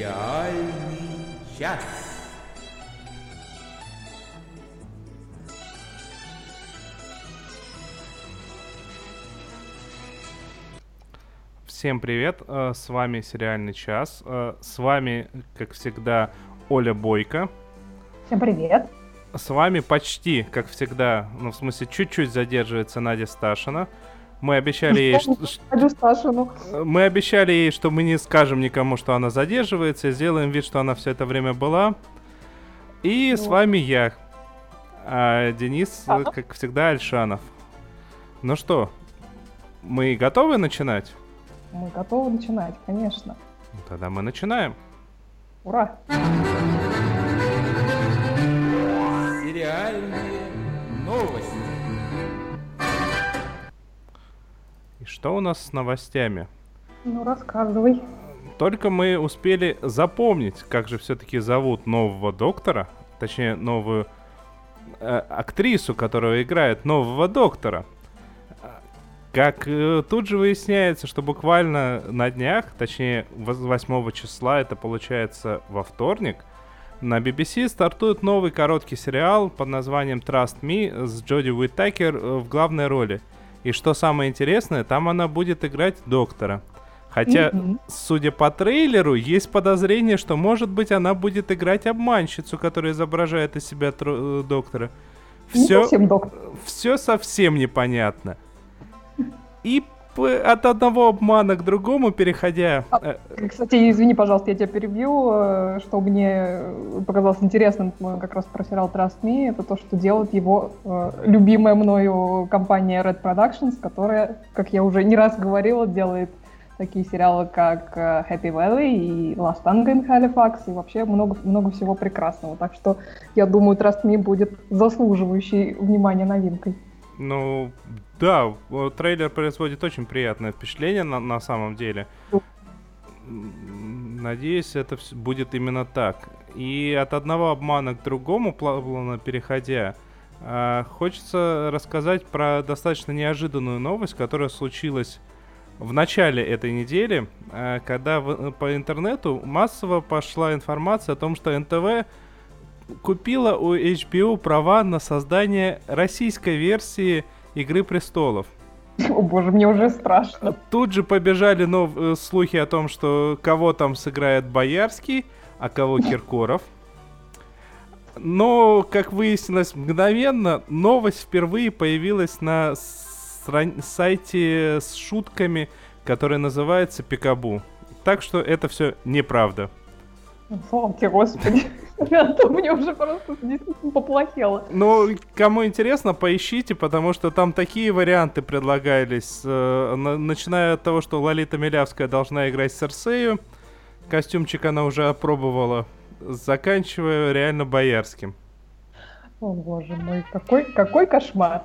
Сериальный час. Всем привет, э, с вами Сериальный час. Э, с вами, как всегда, Оля Бойко. Всем привет. С вами почти, как всегда, ну, в смысле, чуть-чуть задерживается Надя Сташина. Мы обещали ей, что... Мы обещали ей, что мы не скажем никому, что она задерживается, сделаем вид, что она все это время была. И с вами я, а Денис, как всегда, Альшанов. Ну что, мы готовы начинать? Мы готовы начинать, конечно. Тогда мы начинаем. Ура! Сериальные новости. Что у нас с новостями? Ну, рассказывай. Только мы успели запомнить, как же все-таки зовут нового доктора, точнее, новую э, актрису, которая играет нового доктора. Как э, тут же выясняется, что буквально на днях, точнее 8 числа, это получается во вторник, на BBC стартует новый короткий сериал под названием Trust Me с Джоди Уиттакер э, в главной роли. И что самое интересное, там она будет играть доктора. Хотя, mm-hmm. судя по трейлеру, есть подозрение, что, может быть, она будет играть обманщицу, которая изображает из себя тр- э, доктора. Все, совсем доктор. все совсем непонятно. И от одного обмана к другому переходя... А, э, кстати, извини, пожалуйста, я тебя перебью. Э, что мне показалось интересным как раз про сериал Trust Me, это то, что делает его э, любимая мною компания Red Productions, которая, как я уже не раз говорила, делает такие сериалы, как Happy Valley и Last Tango in Halifax, и вообще много, много всего прекрасного. Так что я думаю, Trust Me будет заслуживающей внимания новинкой. Ну, да, трейлер производит очень приятное впечатление на, на самом деле. Надеюсь, это будет именно так. И от одного обмана к другому, плавно переходя, э, хочется рассказать про достаточно неожиданную новость, которая случилась в начале этой недели, э, когда по интернету массово пошла информация о том, что НТВ купила у HBO права на создание российской версии Игры престолов. О боже, мне уже страшно. Тут же побежали нов... Э, слухи о том, что кого там сыграет Боярский, а кого Киркоров. Но, как выяснилось мгновенно, новость впервые появилась на сайте с шутками, который называется Пикабу. Так что это все неправда. Тебе, Господи. А то мне уже просто поплохело. Ну, кому интересно, поищите, потому что там такие варианты предлагались. Э, начиная от того, что Лолита Милявская должна играть Серсею. Костюмчик она уже опробовала. Заканчивая реально боярским. О боже мой, какой, какой кошмар.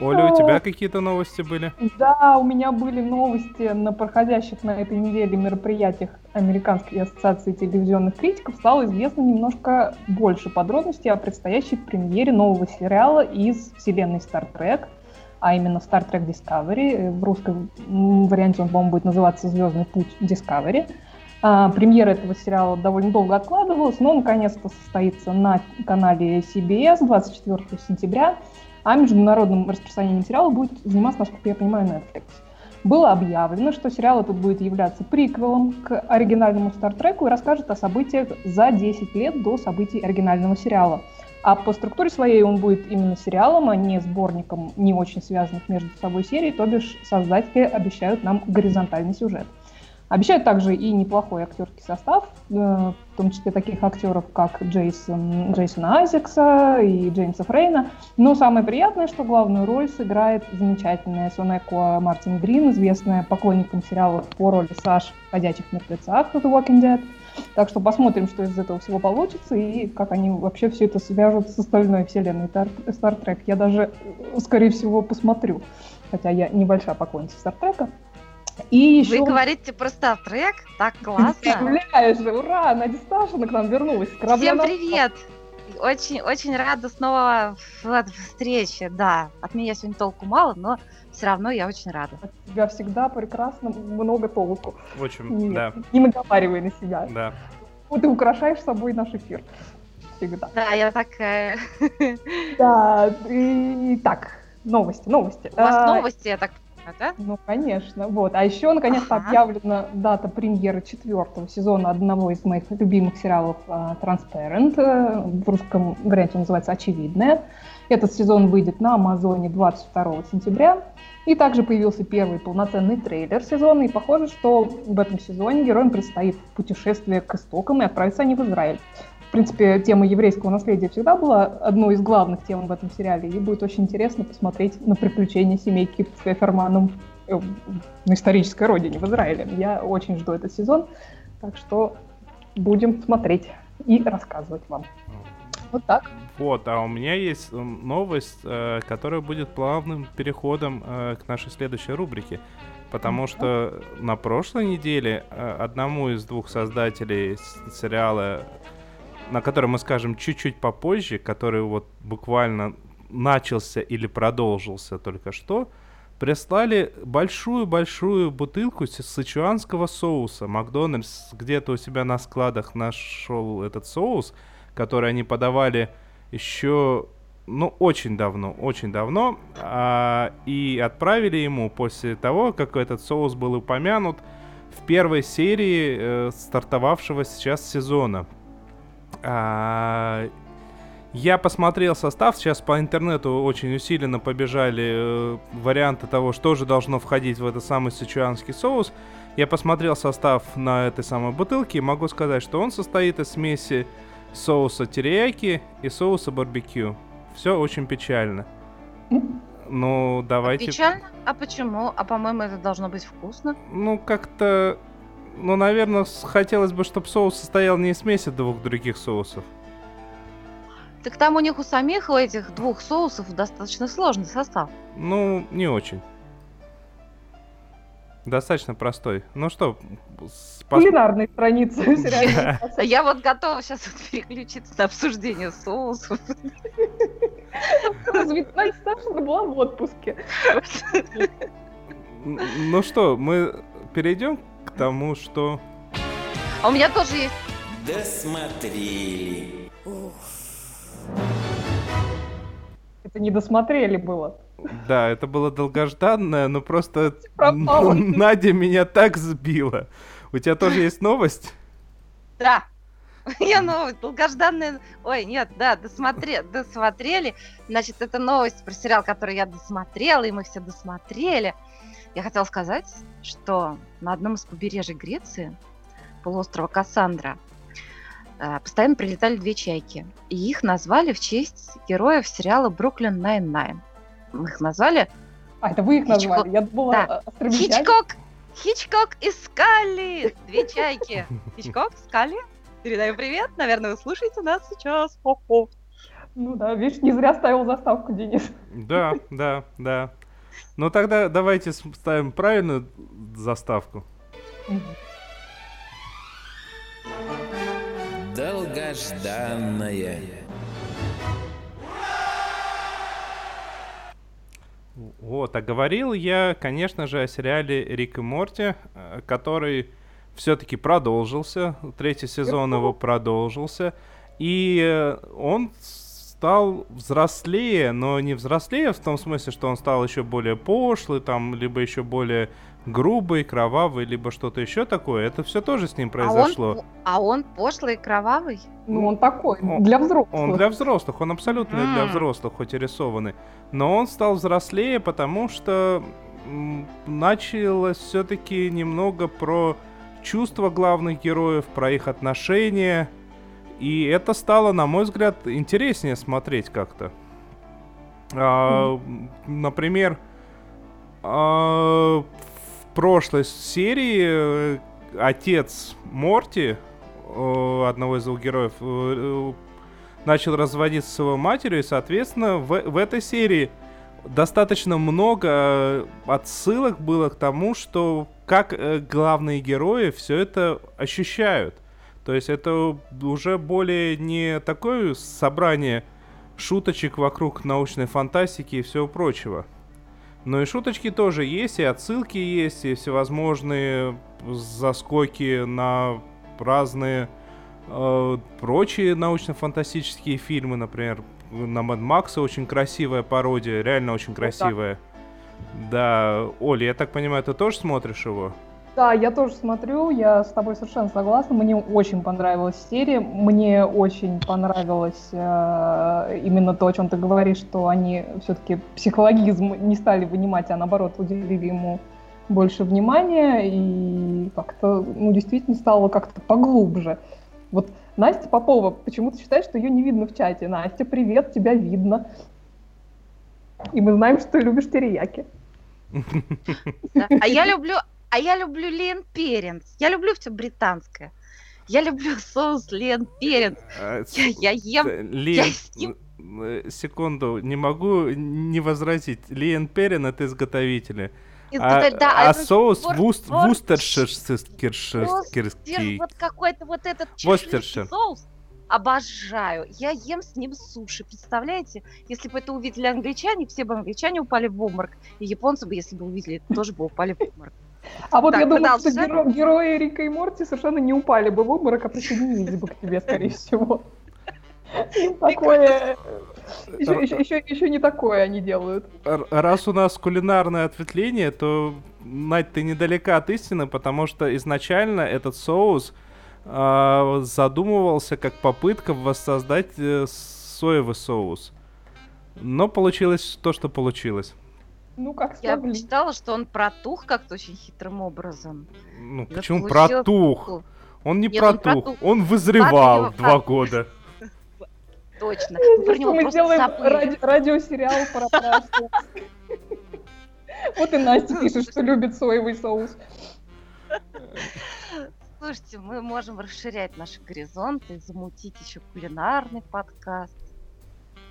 Оля, у тебя какие-то новости были? Да, у меня были новости на проходящих на этой неделе мероприятиях Американской ассоциации телевизионных критиков. Стало известно немножко больше подробностей о предстоящей премьере нового сериала из вселенной Star Trek, а именно Star Trek Discovery. В русском варианте он, по-моему, будет называться «Звездный путь Discovery». А, премьера этого сериала довольно долго откладывалась, но наконец-то состоится на канале CBS 24 сентября – а международным распространением сериала будет заниматься, насколько я понимаю, Netflix. Было объявлено, что сериал этот будет являться приквелом к оригинальному Стартреку и расскажет о событиях за 10 лет до событий оригинального сериала. А по структуре своей он будет именно сериалом, а не сборником не очень связанных между собой серий, то бишь создатели обещают нам горизонтальный сюжет. Обещают также и неплохой актерский состав, э, в том числе таких актеров, как Джейсон, Джейсона Айзекса и Джеймса Фрейна. Но самое приятное, что главную роль сыграет замечательная Сонеко Мартин Грин, известная поклонникам сериалов по роли Саш в «Ходячих мертвецах» The Walking Dead. Так что посмотрим, что из этого всего получится и как они вообще все это свяжут с остальной вселенной Star Trek. Я даже, скорее всего, посмотрю, хотя я небольшая поклонница Star Trek. И еще... Вы говорите про Trek? Так классно. Представляешь, ура, Надя Сташина к нам вернулась. Всем привет! Очень, очень рада снова в встрече, да. От меня сегодня толку мало, но все равно я очень рада. От тебя всегда прекрасно, много толку. Очень, не, да. Не наговаривай на себя. Да. Вот ты украшаешь собой наш эфир. Всегда. Да, я такая. Да, и так, новости, новости. У вас а, новости, я так да? Ну, конечно, вот. А еще, наконец-то, ага. объявлена дата премьеры четвертого сезона одного из моих любимых сериалов Transparent. Uh, в русском варианте он называется «Очевидное». Этот сезон выйдет на Амазоне 22 сентября. И также появился первый полноценный трейлер сезона, и похоже, что в этом сезоне героям предстоит путешествие к истокам, и отправиться они в Израиль. В принципе, тема еврейского наследия всегда была одной из главных тем в этом сериале, и будет очень интересно посмотреть на приключения семейки Пфеферманом э, на исторической родине, в Израиле. Я очень жду этот сезон, так что будем смотреть и рассказывать вам. Вот так. Вот, а у меня есть новость, э, которая будет плавным переходом э, к нашей следующей рубрике. Потому что на прошлой неделе одному из двух создателей сериала на который мы скажем чуть-чуть попозже, который вот буквально начался или продолжился только что, прислали большую-большую бутылку сычуанского соуса. Макдональдс где-то у себя на складах нашел этот соус, который они подавали еще, ну, очень давно, очень давно, а, и отправили ему после того, как этот соус был упомянут в первой серии э, стартовавшего сейчас сезона. А, я посмотрел состав, сейчас по интернету очень усиленно побежали э, варианты того, что же должно входить в этот самый сычуанский соус. Я посмотрел состав на этой самой бутылке и могу сказать, что он состоит из смеси соуса терияки и соуса барбекю. Все очень печально. Ну, давайте... Печально? А почему? А по-моему, это должно быть вкусно. Ну, как-то ну, наверное, хотелось бы, чтобы соус состоял не из смеси двух других соусов. Так там у них у самих, у этих двух соусов достаточно сложный состав. Ну, не очень. Достаточно простой. Ну что, с кулинарной страницы Я вот готова сейчас переключиться на обсуждение соусов. Старшина была в отпуске. Ну что, мы перейдем к тому, что... А у меня тоже есть. Досмотрели. Это не досмотрели было. Да, это было долгожданное, но просто Надя меня так сбила. У тебя тоже есть новость? Да. Я новость, долгожданная... Ой, нет, да, досмотре... досмотрели. Значит, это новость про сериал, который я досмотрела, и мы все досмотрели. Я хотела сказать, что на одном из побережий Греции, полуострова Кассандра, э, постоянно прилетали две чайки. И их назвали в честь героев сериала «Brooklyn Nine-Nine». Мы их назвали... А, это вы их Хичкок... назвали? Я думала, да. Хичкок! Хичкок и Скалли! Две чайки. Хичкок, Скалли, передаю привет. Наверное, вы слушаете нас сейчас. Хо-хо. Ну да, видишь, не зря ставил заставку, Денис. Да, да, да. Ну тогда давайте ставим правильную заставку. Долгожданная. Вот, а говорил я, конечно же, о сериале Рик и Морти, э, который все-таки продолжился, третий сезон его продолжился, и э, он стал взрослее, но не взрослее в том смысле, что он стал еще более пошлый, там, либо еще более грубый, кровавый, либо что-то еще такое. Это все тоже с ним произошло. А он, а он пошлый и кровавый? Ну, он такой, он, для взрослых. Он для взрослых, он абсолютно mm. для взрослых, хоть и рисованный. Но он стал взрослее, потому что началось все-таки немного про чувства главных героев, про их отношения, и это стало, на мой взгляд, интереснее смотреть как-то. А, например, а, в прошлой серии э, отец Морти, э, одного из двух героев, э, начал разводиться с его матерью, и, соответственно, в, в этой серии достаточно много отсылок было к тому, что как главные герои все это ощущают. То есть это уже более не такое собрание шуточек вокруг научной фантастики и всего прочего. Но и шуточки тоже есть, и отсылки есть, и всевозможные заскоки на разные э, прочие научно-фантастические фильмы, например, на Mad Макса очень красивая пародия, реально очень красивая. Да, Оля, я так понимаю, ты тоже смотришь его? Да, я тоже смотрю, я с тобой совершенно согласна. Мне очень понравилась серия, мне очень понравилось э, именно то, о чем ты говоришь, что они все-таки психологизм не стали вынимать, а наоборот уделили ему больше внимания и как-то, ну, действительно стало как-то поглубже. Вот Настя Попова, почему ты считаешь, что ее не видно в чате? Настя, привет, тебя видно. И мы знаем, что ты любишь терияки. А я люблю, а я люблю Лен Перенс. Я люблю все британское. Я люблю соус Лен Перенс. А, я, я ем... Лен, я э, секунду, не могу не возразить. Лен Перен это изготовители. А, да, а соус вуст, вустерширский. Вот какой-то вот этот соус обожаю. Я ем с ним суши. Представляете? Если бы это увидели англичане, все бы англичане упали в обморок. И японцы бы, если бы увидели, тоже бы упали в обморок. А вот так, я думаю, что геро- герои Рика и Морти совершенно не упали бы в обморок, а присоединились бы к тебе, скорее всего. Такое... Еще, еще, еще, еще не такое они делают. Раз у нас кулинарное ответвление, то, Надь, ты недалека от истины, потому что изначально этот соус э, задумывался как попытка воссоздать э, соевый соус. Но получилось то, что получилось. Ну, как смогли. Я читала, что он протух как-то очень хитрым образом. Ну, И почему протух? Он не Нет, протух, он, протух. он вызревал Ладно, два года. Точно. Мы делаем ради, радиосериал про. Вот и Настя пишет, что любит соевый соус. Слушайте, мы можем расширять наши горизонты, замутить еще кулинарный подкаст.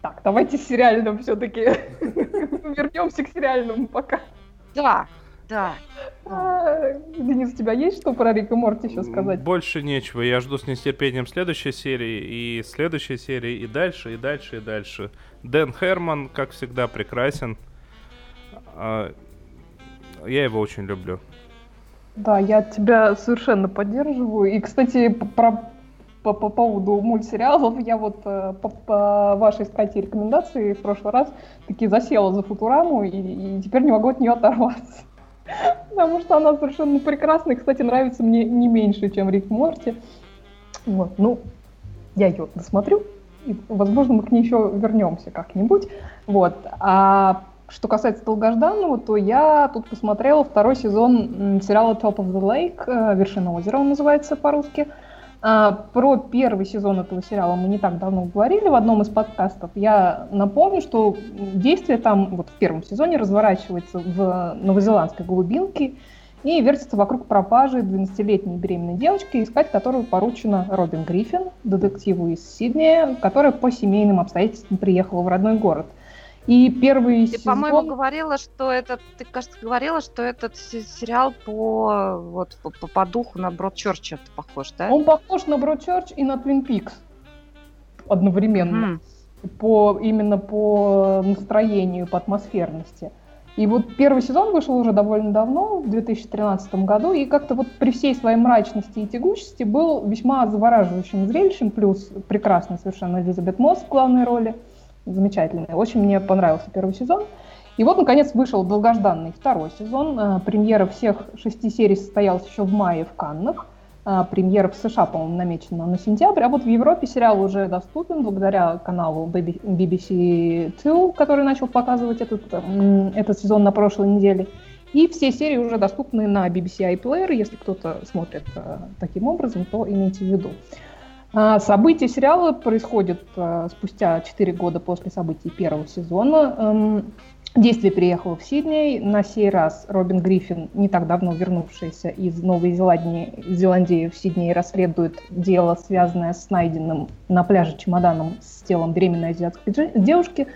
Так, давайте сериальным все-таки вернемся к сериальному пока. Да, да. А, Денис, у тебя есть что про Рик и Морти еще сказать? Больше нечего. Я жду с нетерпением следующей серии, и следующей серии, и дальше, и дальше, и дальше. Дэн Херман, как всегда, прекрасен. А, я его очень люблю. Да, я тебя совершенно поддерживаю. И, кстати, про по, по поводу мультсериалов, я вот э, по, по вашей статье рекомендации в прошлый раз таки засела за Футураму и, и теперь не могу от нее оторваться. Потому что она совершенно прекрасна и, кстати, нравится мне не меньше, чем Рик Морти. Вот, ну, я ее досмотрю, и, возможно, мы к ней еще вернемся как-нибудь. Вот. А что касается долгожданного, то я тут посмотрела второй сезон сериала Top of the Lake, э, «Вершина озера» он называется по-русски. А, про первый сезон этого сериала мы не так давно говорили в одном из подкастов. Я напомню, что действие там вот в первом сезоне разворачивается в новозеландской глубинке и вертится вокруг пропажи 12-летней беременной девочки, искать которую поручена Робин Гриффин, детективу из Сиднея, которая по семейным обстоятельствам приехала в родной город – и первый ты, сезон... по-моему, говорила, что этот, ты, кажется, говорила, что этот сериал по вот по, по, духу на Бродчерч это похож, да? Он похож на Бродчерч и на Твин Пикс одновременно. Mm. По, именно по настроению, по атмосферности. И вот первый сезон вышел уже довольно давно, в 2013 году, и как-то вот при всей своей мрачности и тягучести был весьма завораживающим зрелищем, плюс прекрасная совершенно Элизабет Мосс в главной роли – замечательный. Очень мне понравился первый сезон. И вот, наконец, вышел долгожданный второй сезон. Э, премьера всех шести серий состоялась еще в мае в Каннах. Э, премьера в США, по-моему, намечена на сентябрь. А вот в Европе сериал уже доступен благодаря каналу BBC Two, который начал показывать этот, этот сезон на прошлой неделе. И все серии уже доступны на BBC iPlayer. Если кто-то смотрит э, таким образом, то имейте в виду. А, события сериала происходят а, спустя 4 года после событий первого сезона. Эм, действие переехало в Сидней. На сей раз Робин Гриффин, не так давно вернувшийся из Новой Зеландии, Зеландии в Сидней, расследует дело, связанное с найденным на пляже чемоданом с телом беременной азиатской девушки.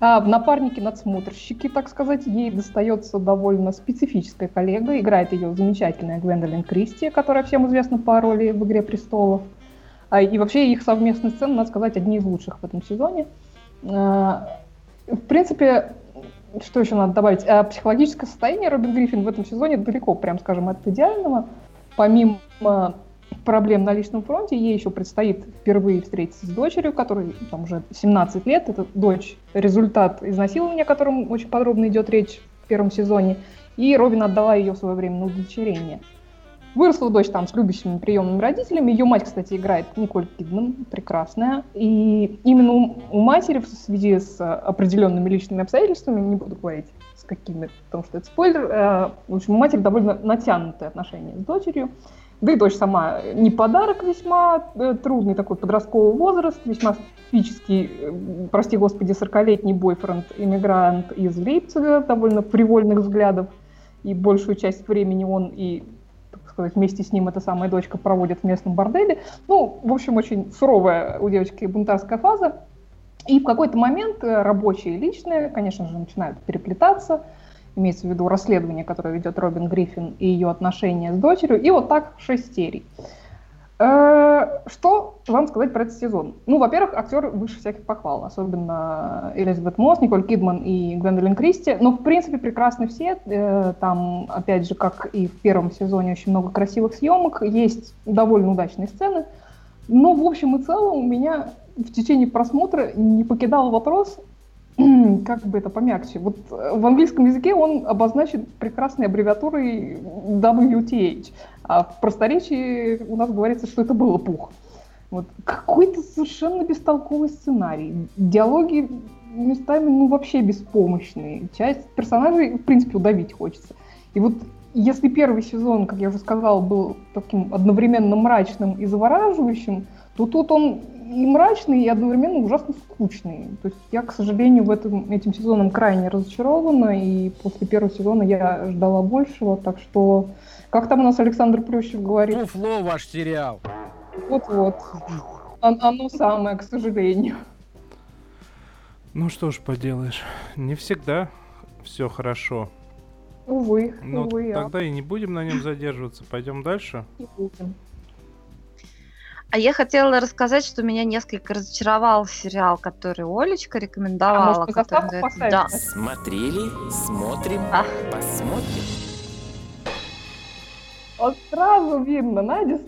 А в напарнике надсмотрщики, так сказать, ей достается довольно специфическая коллега. Играет ее замечательная Гвендолин Кристи, которая всем известна по роли в «Игре престолов». А, и вообще их совместные сцены, надо сказать, одни из лучших в этом сезоне. А, в принципе, что еще надо добавить? А, психологическое состояние Робин Гриффин в этом сезоне далеко, прям скажем, от идеального. Помимо проблем на личном фронте, ей еще предстоит впервые встретиться с дочерью, которой там уже 17 лет. Это дочь результат изнасилования, о котором очень подробно идет речь в первом сезоне. И Робин отдала ее в свое время на удочерение. Выросла дочь там с любящими приемными родителями. Ее мать, кстати, играет Николь Кидман, прекрасная. И именно у матери в связи с определенными личными обстоятельствами, не буду говорить с какими, потому что это спойлер, э, в общем, у матери довольно натянутые отношения с дочерью. Да и дочь сама не подарок весьма э, трудный такой подростковый возраст, весьма специфический, э, прости господи, 40-летний бойфренд, иммигрант из Лейпцига, довольно привольных взглядов, и большую часть времени он и сказать, вместе с ним эта самая дочка проводит в местном борделе. Ну, в общем, очень суровая у девочки бунтарская фаза. И в какой-то момент э, рабочие и личные, конечно же, начинают переплетаться. Имеется в виду расследование, которое ведет Робин Гриффин и ее отношения с дочерью. И вот так шесть серий. Э, что вам сказать про этот сезон? Ну, во-первых, актер выше всяких похвал, особенно Элизабет Мосс, Николь Кидман и Гвендолин Кристи. Но, в принципе, прекрасны все. Э, там, опять же, как и в первом сезоне, очень много красивых съемок. Есть довольно удачные сцены. Но, в общем и целом, у меня в течение просмотра не покидал вопрос, как бы это помягче. Вот в английском языке он обозначен прекрасной аббревиатурой WTH, а в просторечии у нас говорится, что это было пух. Вот. Какой-то совершенно бестолковый сценарий. Диалоги местами ну, вообще беспомощные. Часть персонажей, в принципе, удавить хочется. И вот если первый сезон, как я уже сказала, был таким одновременно мрачным и завораживающим, то тут он и мрачный, и одновременно ужасно скучный. То есть я, к сожалению, в этом, этим сезоном крайне разочарована, и после первого сезона я ждала большего, так что... Как там у нас Александр Плющев говорит? Фуфло ваш сериал. Вот-вот. Оно самое, к сожалению. Ну что ж поделаешь, не всегда все хорошо. Увы, Но увы. Ну, тогда и не будем на нем задерживаться. Пойдем дальше. Не будем. А я хотела рассказать, что меня несколько разочаровал сериал, который Олечка рекомендовала. А может, который говорит, да. Смотрели, смотрим, А. посмотрим. Вот сразу видно, Надя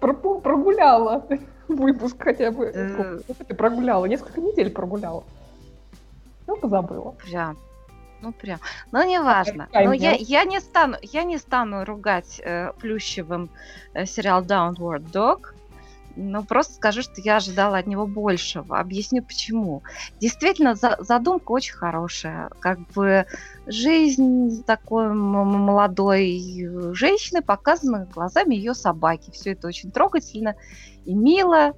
пропу- прогуляла выпуск хотя бы. Э. Сколько? Сколько ты прогуляла? Несколько недель прогуляла. Ну, позабыла. Прям. Ну прям. Но не важно. Отвлекай Но меня. я, я не стану, я не стану ругать э, Плющевым э, сериал Downward Dog. Но просто скажу, что я ожидала от него большего. Объясню почему. Действительно, за- задумка очень хорошая. Как бы жизнь такой молодой женщины показана глазами ее собаки. Все это очень трогательно и мило.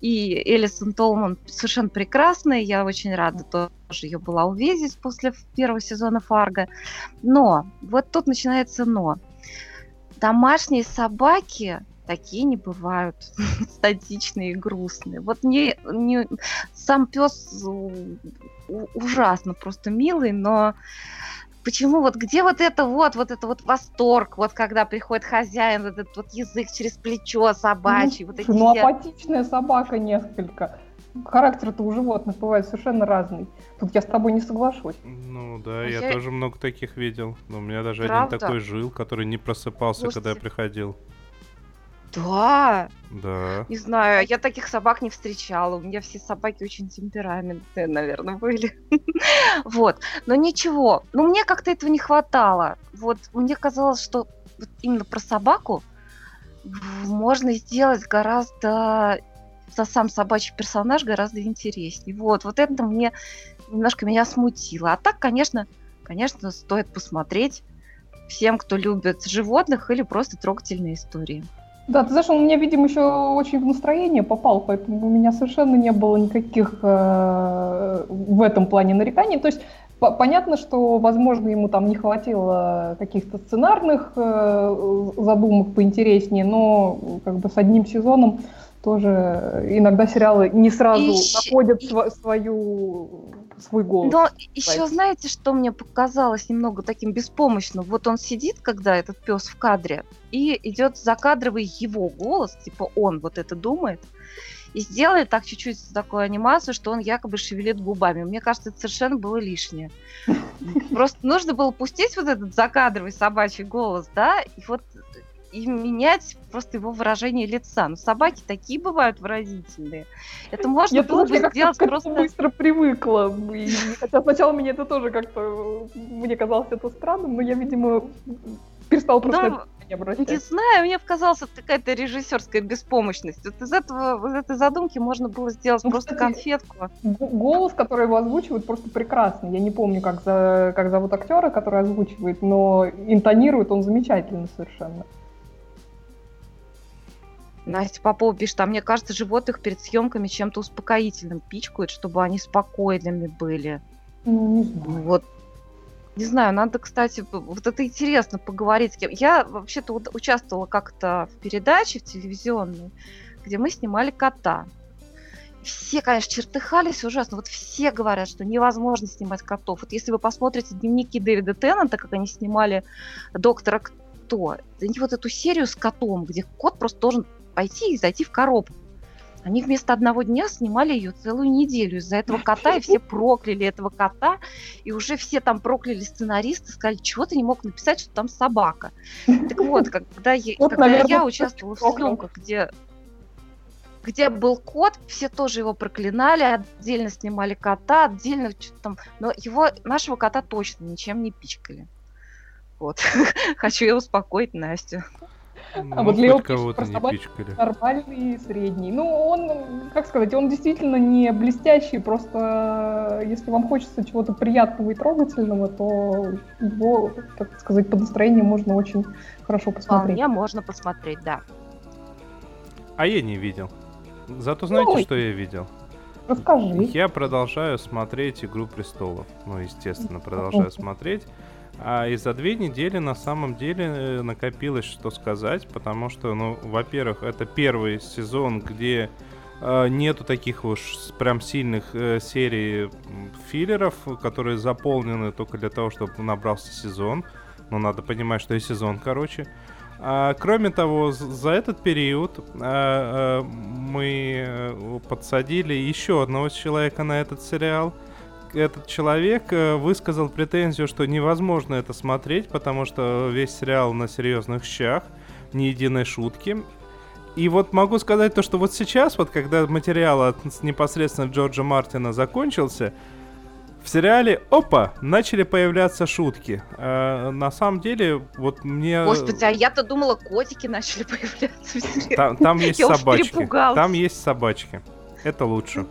И Элисон Толман совершенно прекрасная. Я очень рада тоже ее была увидеть после первого сезона Фарго. Но, вот тут начинается но. Домашние собаки такие не бывают статичные и грустные. Вот мне не, сам пес ужасно просто милый, но почему вот где вот это вот, вот это вот восторг, вот когда приходит хозяин, вот этот вот язык через плечо собачий, вот эти Ну, все- апатичная собака несколько. Характер-то у животных бывает совершенно разный. Тут я с тобой не соглашусь. Ну да, я Я- тоже много таких видел. Но у меня даже Правда? один такой жил, который не просыпался, когда я Слушайте. приходил. Да, Да. Не знаю, я таких собак не встречала. У меня все собаки очень темпераментные, наверное, были. Вот. Но ничего. Но мне как-то этого не хватало. Вот мне казалось, что именно про собаку можно сделать гораздо за сам собачий персонаж гораздо интереснее. Вот, вот это мне немножко меня смутило. А так, конечно, конечно, стоит посмотреть всем, кто любит животных или просто трогательные истории. Да, ты знаешь, он у меня, видимо, еще очень в настроение попал, поэтому у меня совершенно не было никаких э, в этом плане нареканий. То есть по- понятно, что, возможно, ему там не хватило каких-то сценарных э, задумок поинтереснее, но как бы с одним сезоном тоже иногда сериалы не сразу И находят и- сва- свою свой голос. Но еще Кстати. знаете, что мне показалось немного таким беспомощным? Вот он сидит, когда этот пес в кадре, и идет закадровый его голос, типа он вот это думает, и сделали так чуть-чуть такую анимацию, что он якобы шевелит губами. Мне кажется, это совершенно было лишнее. Просто нужно было пустить вот этот закадровый собачий голос, да, и вот и менять просто его выражение лица. Но собаки такие бывают выразительные. Это можно Я было бы сделать просто... быстро привыкла. И- хотя сначала мне это тоже как-то... Мне казалось это странным, но я, видимо, перестала просто внимание Не знаю, мне показалась какая-то режиссерская беспомощность. Вот из этого, из этой задумки можно было сделать Ну, просто кстати, конфетку. Голос, который его озвучивает, просто прекрасный. Я не помню, как, за, как зовут актера, который озвучивает, но интонирует он замечательно совершенно. Настя Попова пишет, а мне кажется, животных перед съемками чем-то успокоительным пичкают, чтобы они спокойными были. Ну, не знаю. Вот. Не знаю, надо, кстати, вот это интересно поговорить с кем. Я вообще-то участвовала как-то в передаче в телевизионной, где мы снимали кота. Все, конечно, чертыхались ужасно. Вот все говорят, что невозможно снимать котов. Вот если вы посмотрите дневники Дэвида Теннанта, как они снимали доктора Кто, и вот эту серию с котом, где кот просто должен пойти и зайти в коробку. Они вместо одного дня снимали ее целую неделю из-за этого кота, и все прокляли этого кота, и уже все там прокляли сценаристы, сказали, чего ты не мог написать, что там собака. Так вот, когда, я- Вот, когда наверное, я участвовала в съемках, где где был кот, все тоже его проклинали, отдельно снимали кота, отдельно что-то там, но его, нашего кота точно ничем не пичкали. Вот. Хочу я успокоить Настю. Ну, вот Лео. Нормальный, средний. Ну, он, как сказать, он действительно не блестящий, просто если вам хочется чего-то приятного и трогательного, то его, так сказать, по настроению можно очень хорошо посмотреть. Вполне можно посмотреть, да. А я не видел. Зато знаете, Ой. что я видел? Расскажи. Я продолжаю смотреть «Игру престолов». Ну, естественно, продолжаю смотреть. А и за две недели на самом деле э, накопилось что сказать, потому что, ну, во-первых, это первый сезон, где э, нету таких уж прям сильных э, серий филлеров, которые заполнены только для того, чтобы набрался сезон. Но надо понимать, что и сезон, короче. А, кроме того, за этот период а, а, мы подсадили еще одного человека на этот сериал. Этот человек э, высказал претензию, что невозможно это смотреть, потому что весь сериал на серьезных щах, ни единой шутки. И вот могу сказать то, что вот сейчас, вот когда материал от непосредственно Джорджа Мартина закончился, в сериале, опа, начали появляться шутки. А, на самом деле, вот мне... Господи, а я-то думала, котики начали появляться в сериале. Там, там есть Я собачки. Там есть собачки. Это лучше.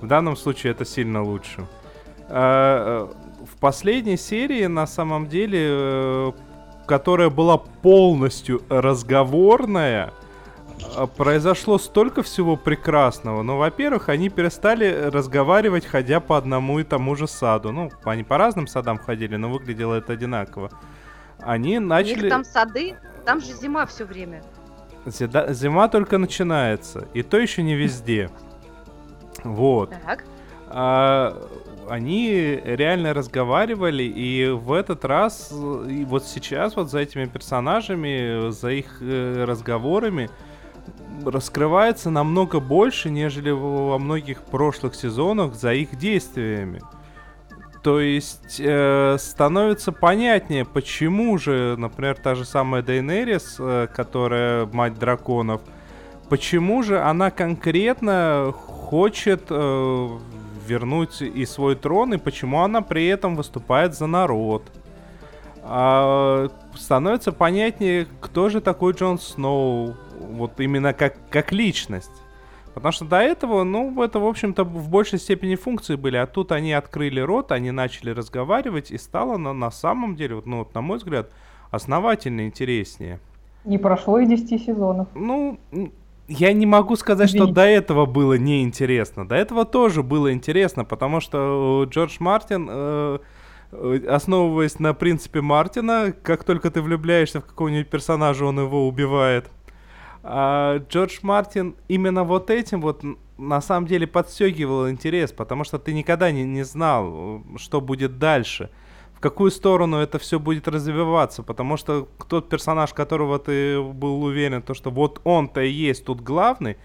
В данном случае это сильно лучше. А, э, В последней серии, на самом деле, э, которая была полностью разговорная, э, произошло столько всего прекрасного. Ну, во-первых, они перестали разговаривать, ходя по одному и тому же саду. Ну, они по разным садам ходили, но выглядело это одинаково. Они У них начали... там сады, там же зима все время. Зима только начинается, и то еще не везде. Вот. Так. А, они реально разговаривали, и в этот раз, и вот сейчас вот за этими персонажами, за их э, разговорами раскрывается намного больше, нежели во во многих прошлых сезонах за их действиями. То есть э, становится понятнее, почему же, например, та же самая Дейнерис, э, которая мать драконов, почему же она конкретно хочет э, вернуть и свой трон, и почему она при этом выступает за народ. А, становится понятнее, кто же такой Джон Сноу, вот именно как, как личность. Потому что до этого, ну, это, в общем-то, в большей степени функции были, а тут они открыли рот, они начали разговаривать, и стало на, на самом деле, вот, ну, вот, на мой взгляд, основательно интереснее. Не прошло и 10 сезонов. Ну, я не могу сказать, что Извините. до этого было неинтересно. До этого тоже было интересно, потому что э, Джордж Мартин, э, э, основываясь на принципе Мартина, как только ты влюбляешься в какого-нибудь персонажа, он его убивает. А Джордж Мартин именно вот этим вот на самом деле подстегивал интерес, потому что ты никогда не, не знал, что будет дальше, в какую сторону это все будет развиваться, потому что тот персонаж, которого ты был уверен, то что вот он-то и есть тут главный,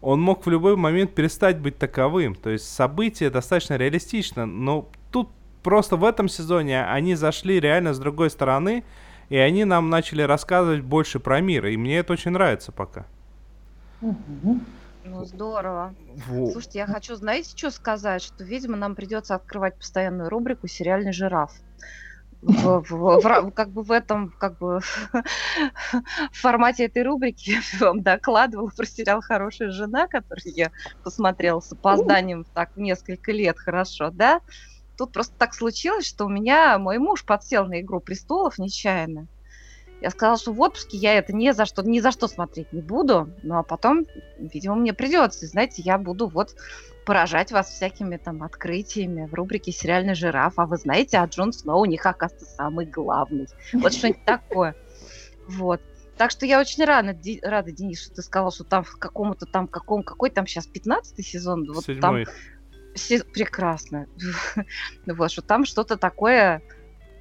он мог в любой момент перестать быть таковым. То есть события достаточно реалистично, но тут просто в этом сезоне они зашли реально с другой стороны, и они нам начали рассказывать больше про мир, и мне это очень нравится пока. Ну, здорово. Во. Слушайте, я хочу, знаете, что сказать? Что, видимо, нам придется открывать постоянную рубрику «Сериальный жираф» в, в, в, как бы в этом, как бы в формате этой рубрики я вам докладывала про сериал «Хорошая жена», который я посмотрела с опозданием так несколько лет, хорошо, да? Тут просто так случилось, что у меня мой муж подсел на «Игру престолов» нечаянно. Я сказала, что в отпуске я это ни за что, ни за что смотреть не буду, ну а потом, видимо, мне придется. И, знаете, я буду вот поражать вас всякими там открытиями в рубрике «Сериальный жираф». А вы знаете, а Джон Сноу у них, оказывается, самый главный. Вот что-нибудь такое. Вот. Так что я очень рада, рада, Денис, что ты сказал, что там в каком-то там, каком, какой там сейчас 15 сезон? Вот Седьмой. там все, прекрасно. вот, что там что-то такое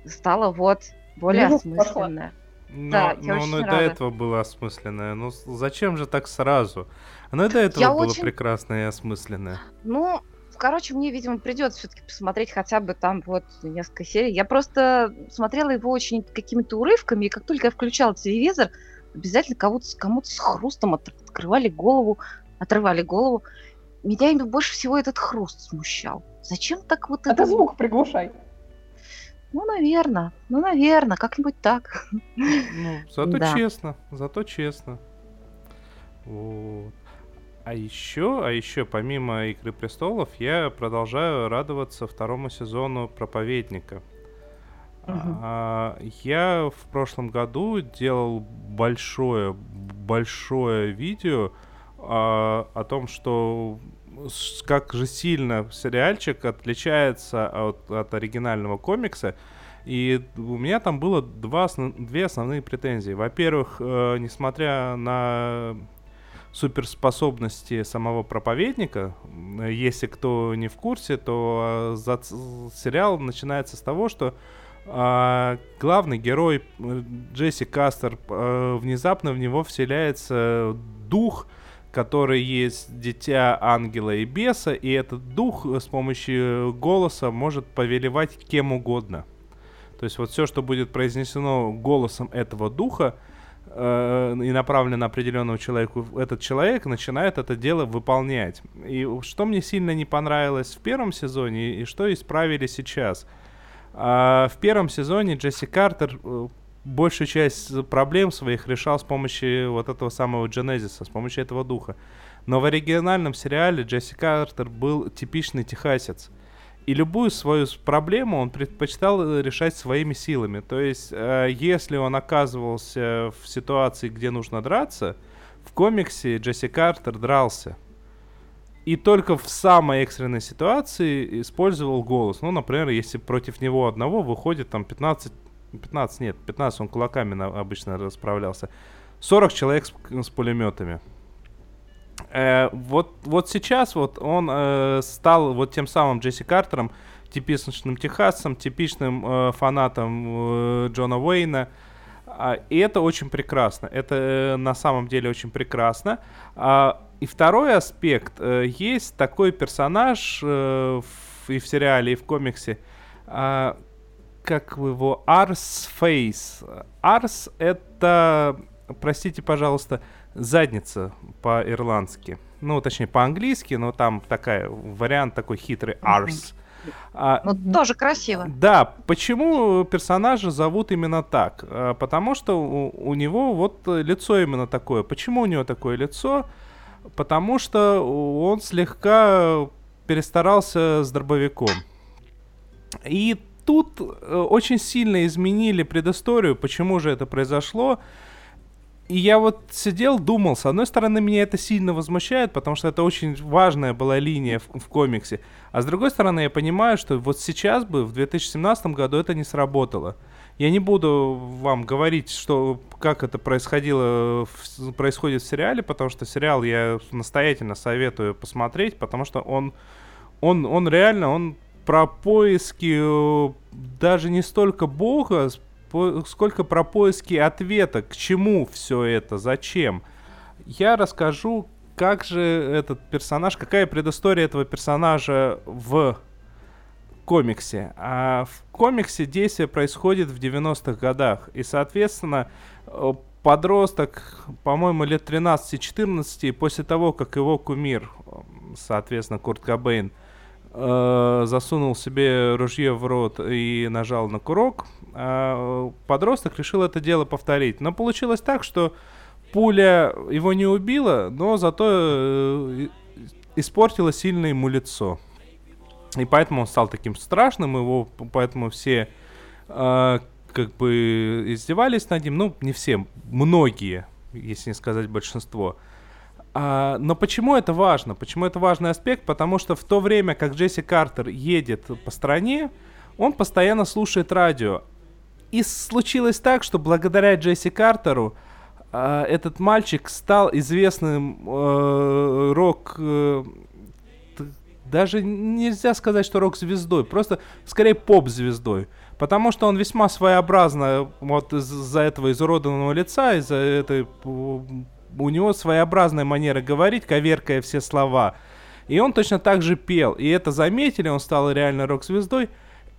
стало вот более ну, осмысленное. Но, да, я но очень оно рада. до этого было осмысленное. Ну зачем же так сразу? Оно и до этого я было очень... прекрасное и осмысленное. Ну, короче, мне, видимо, придется все-таки посмотреть хотя бы там вот несколько серий. Я просто смотрела его очень какими-то урывками, и как только я включала телевизор, обязательно кому-то кому с хрустом от, открывали голову, отрывали голову. Меня именно больше всего этот хруст смущал. Зачем так вот а это? звук приглушай. Ну, наверное, ну, наверное, как-нибудь так. Ну, зато да. честно, зато честно. Вот. А еще, а еще, помимо Игры престолов, я продолжаю радоваться второму сезону проповедника. Uh-huh. А, я в прошлом году делал большое, большое видео а, о том, что как же сильно сериальчик отличается от, от оригинального комикса. И у меня там было два, две основные претензии. Во-первых, э, несмотря на суперспособности самого проповедника, если кто не в курсе, то э, за, сериал начинается с того, что э, главный герой э, Джесси Кастер э, внезапно в него вселяется дух, который есть дитя ангела и беса, и этот дух с помощью голоса может повелевать кем угодно. То есть вот все, что будет произнесено голосом этого духа э, и направлено на определенного человека, этот человек начинает это дело выполнять. И что мне сильно не понравилось в первом сезоне и что исправили сейчас. А в первом сезоне Джесси Картер э, большую часть проблем своих решал с помощью вот этого самого Дженезиса, с помощью этого духа. Но в оригинальном сериале Джесси Картер был типичный техасец. И любую свою проблему он предпочитал э, решать своими силами. То есть, э, если он оказывался в ситуации, где нужно драться, в комиксе Джесси Картер дрался. И только в самой экстренной ситуации использовал голос. Ну, например, если против него одного выходит там 15 15 нет, 15 он кулаками на, обычно расправлялся. 40 человек с, с пулеметами. Э, вот, вот сейчас вот он э, стал вот тем самым Джесси Картером, типичным техасцем, типичным э, фанатом э, Джона Уэйна. Э, и это очень прекрасно. Это э, на самом деле очень прекрасно. Э, и второй аспект. Э, есть такой персонаж э, в, и в сериале, и в комиксе, э, как его, Ars Face. Ars это, простите, пожалуйста, задница по-ирландски. Ну, точнее, по-английски, но там такая, вариант такой хитрый, Ars. А, ну, тоже красиво. Да, почему персонажа зовут именно так? А, потому что у, у него вот лицо именно такое. Почему у него такое лицо? Потому что он слегка перестарался с дробовиком. И тут э, очень сильно изменили предысторию, почему же это произошло. И я вот сидел, думал, с одной стороны, меня это сильно возмущает, потому что это очень важная была линия в, в комиксе. А с другой стороны, я понимаю, что вот сейчас бы, в 2017 году, это не сработало. Я не буду вам говорить, что, как это происходило, в, происходит в сериале, потому что сериал я настоятельно советую посмотреть, потому что он, он, он реально, он про поиски э, даже не столько Бога, сколько про поиски ответа, к чему все это, зачем. Я расскажу, как же этот персонаж, какая предыстория этого персонажа в комиксе. А в комиксе действие происходит в 90-х годах. И, соответственно, э, подросток, по-моему, лет 13-14, после того, как его кумир, соответственно, Курт Кобейн, э, засунул себе ружье в рот и нажал на курок, э, подросток решил это дело повторить. Но получилось так, что пуля его не убила, но зато э, испортила сильно ему лицо. И поэтому он стал таким страшным, его поэтому все э, как бы издевались над ним. Ну, не все, многие, если не сказать большинство. А, но почему это важно? Почему это важный аспект? Потому что в то время, как Джесси Картер едет по стране, он постоянно слушает радио. И случилось так, что благодаря Джесси Картеру э, этот мальчик стал известным э, рок... Э, даже нельзя сказать, что рок-звездой, просто скорее поп-звездой. Потому что он весьма своеобразно, вот из-за этого изуродованного лица, из-за этой у него своеобразная манера говорить, коверкая все слова. И он точно так же пел. И это заметили, он стал реально рок-звездой.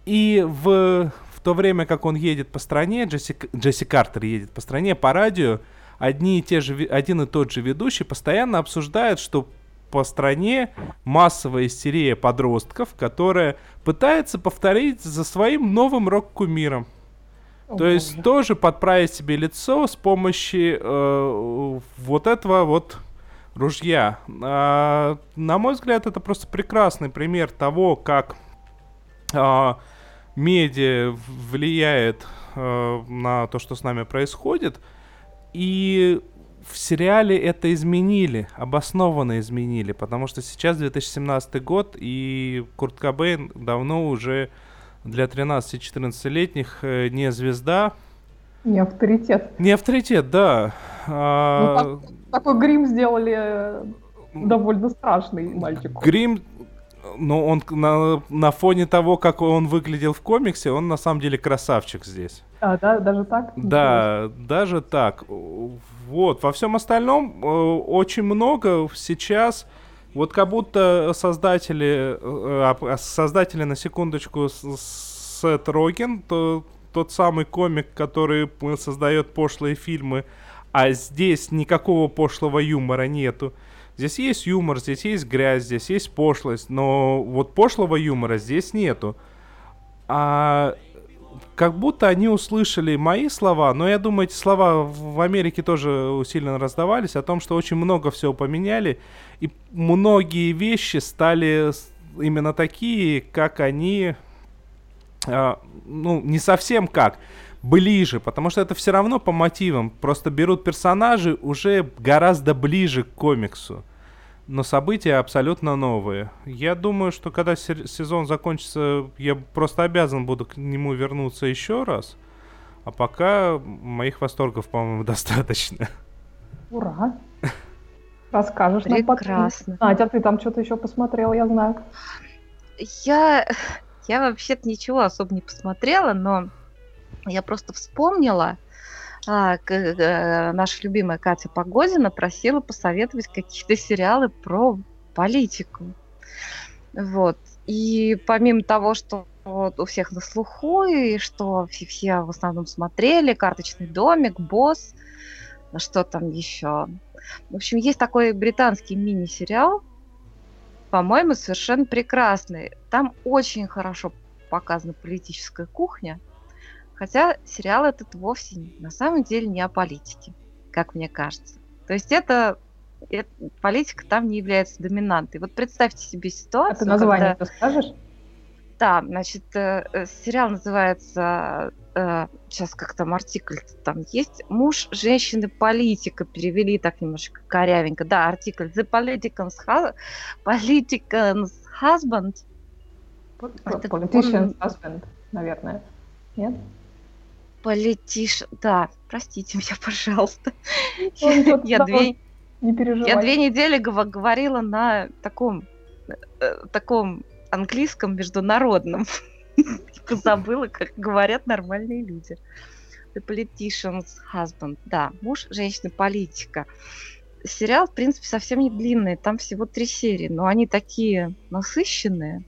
И в, в то время, как он едет по стране, Джесси, Джесси Картер едет по стране, по радио, одни и те же, один и тот же ведущий постоянно обсуждает, что по стране массовая истерия подростков, которая пытается повторить за своим новым рок-кумиром. То есть тоже подправить себе лицо с помощью э, вот этого вот ружья. А, на мой взгляд, это просто прекрасный пример того, как а, медиа влияет а, на то, что с нами происходит. И в сериале это изменили, обоснованно изменили, потому что сейчас 2017 год, и Курт Кобейн давно уже для 13-14-летних э, не звезда. Не авторитет. Не авторитет, да. А... Ну, так, такой грим сделали э, довольно страшный мальчик. Грим, ну, он на, на фоне того, как он выглядел в комиксе, он на самом деле красавчик здесь. А, да, даже так? Да, даже так. Вот, во всем остальном э, очень много сейчас вот как будто создатели, э, а, создатели на секундочку Сет Роген, то, тот самый комик, который создает пошлые фильмы, а здесь никакого пошлого юмора нету. Здесь есть юмор, здесь есть грязь, здесь есть пошлость, но вот пошлого юмора здесь нету. А как будто они услышали мои слова, но я думаю, эти слова в Америке тоже усиленно раздавались, о том, что очень много всего поменяли, и многие вещи стали именно такие, как они, э, ну, не совсем как, ближе, потому что это все равно по мотивам, просто берут персонажи уже гораздо ближе к комиксу но события абсолютно новые. Я думаю, что когда сезон закончится, я просто обязан буду к нему вернуться еще раз. А пока моих восторгов, по-моему, достаточно. Ура! Расскажешь нам Прекрасно. потом. Надя, ты там что-то еще посмотрел, я знаю. Я, я вообще-то ничего особо не посмотрела, но я просто вспомнила, э, наша любимая Катя Погодина просила посоветовать какие-то сериалы про политику. Вот. И помимо того, что вот у всех на слуху, и что все, все в основном смотрели, «Карточный домик», «Босс», что там еще. В общем, есть такой британский мини-сериал, по-моему, совершенно прекрасный. Там очень хорошо показана политическая кухня – Хотя сериал этот вовсе на самом деле не о политике, как мне кажется. То есть это, это политика там не является доминантой. Вот представьте себе ситуацию. А ты название когда... скажешь? Да, значит, э, э, сериал называется э, сейчас как там артикль там есть. Муж женщины политика перевели так немножко корявенько. Да, артикль The Politician's, hu- Politician's Husband. Это Politician's husband, наверное. Нет? Политиш... Да, простите меня, пожалуйста. Тут Я да, две, я две недели говорила на таком, э, таком английском международном. Забыла, как говорят нормальные люди. The politician's husband. Да, муж женщины-политика. Сериал, в принципе, совсем не длинный. Там всего три серии, но они такие насыщенные.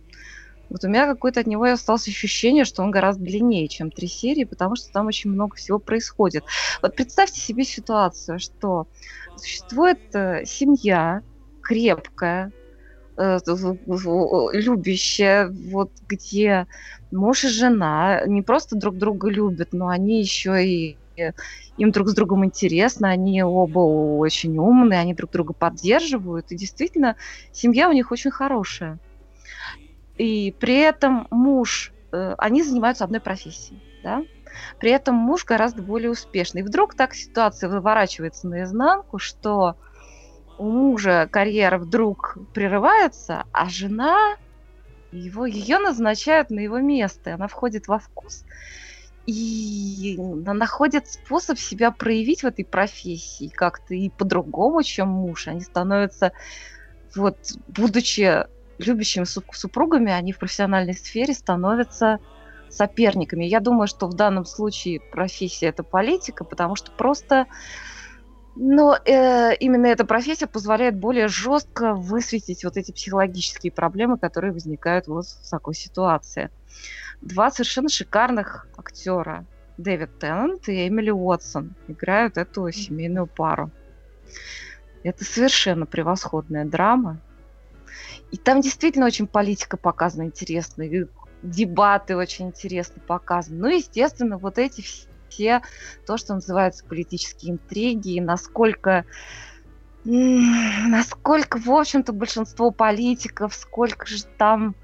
Вот у меня какое-то от него осталось ощущение, что он гораздо длиннее, чем три серии, потому что там очень много всего происходит. Вот представьте себе ситуацию, что существует э, семья крепкая, э, любящая, вот где муж и жена не просто друг друга любят, но они еще и э, им друг с другом интересно, они оба очень умные, они друг друга поддерживают, и действительно семья у них очень хорошая. И при этом муж, э, они занимаются одной профессией, да? При этом муж гораздо более успешный. И вдруг так ситуация выворачивается наизнанку, что у мужа карьера вдруг прерывается, а жена его, ее назначают на его место, и она входит во вкус и находит способ себя проявить в этой профессии как-то и по-другому, чем муж. Они становятся, вот, будучи любящими суп- супругами, они в профессиональной сфере становятся соперниками. Я думаю, что в данном случае профессия это политика, потому что просто но э, именно эта профессия позволяет более жестко высветить вот эти психологические проблемы, которые возникают вот в такой ситуации. Два совершенно шикарных актера, Дэвид Теннант и Эмили Уотсон, играют эту семейную пару. Это совершенно превосходная драма. И там действительно очень политика показана интересно, и дебаты очень интересно показаны. Ну, естественно, вот эти вс- все, то, что называется политические интриги, и насколько насколько, в общем-то, большинство политиков, сколько же там,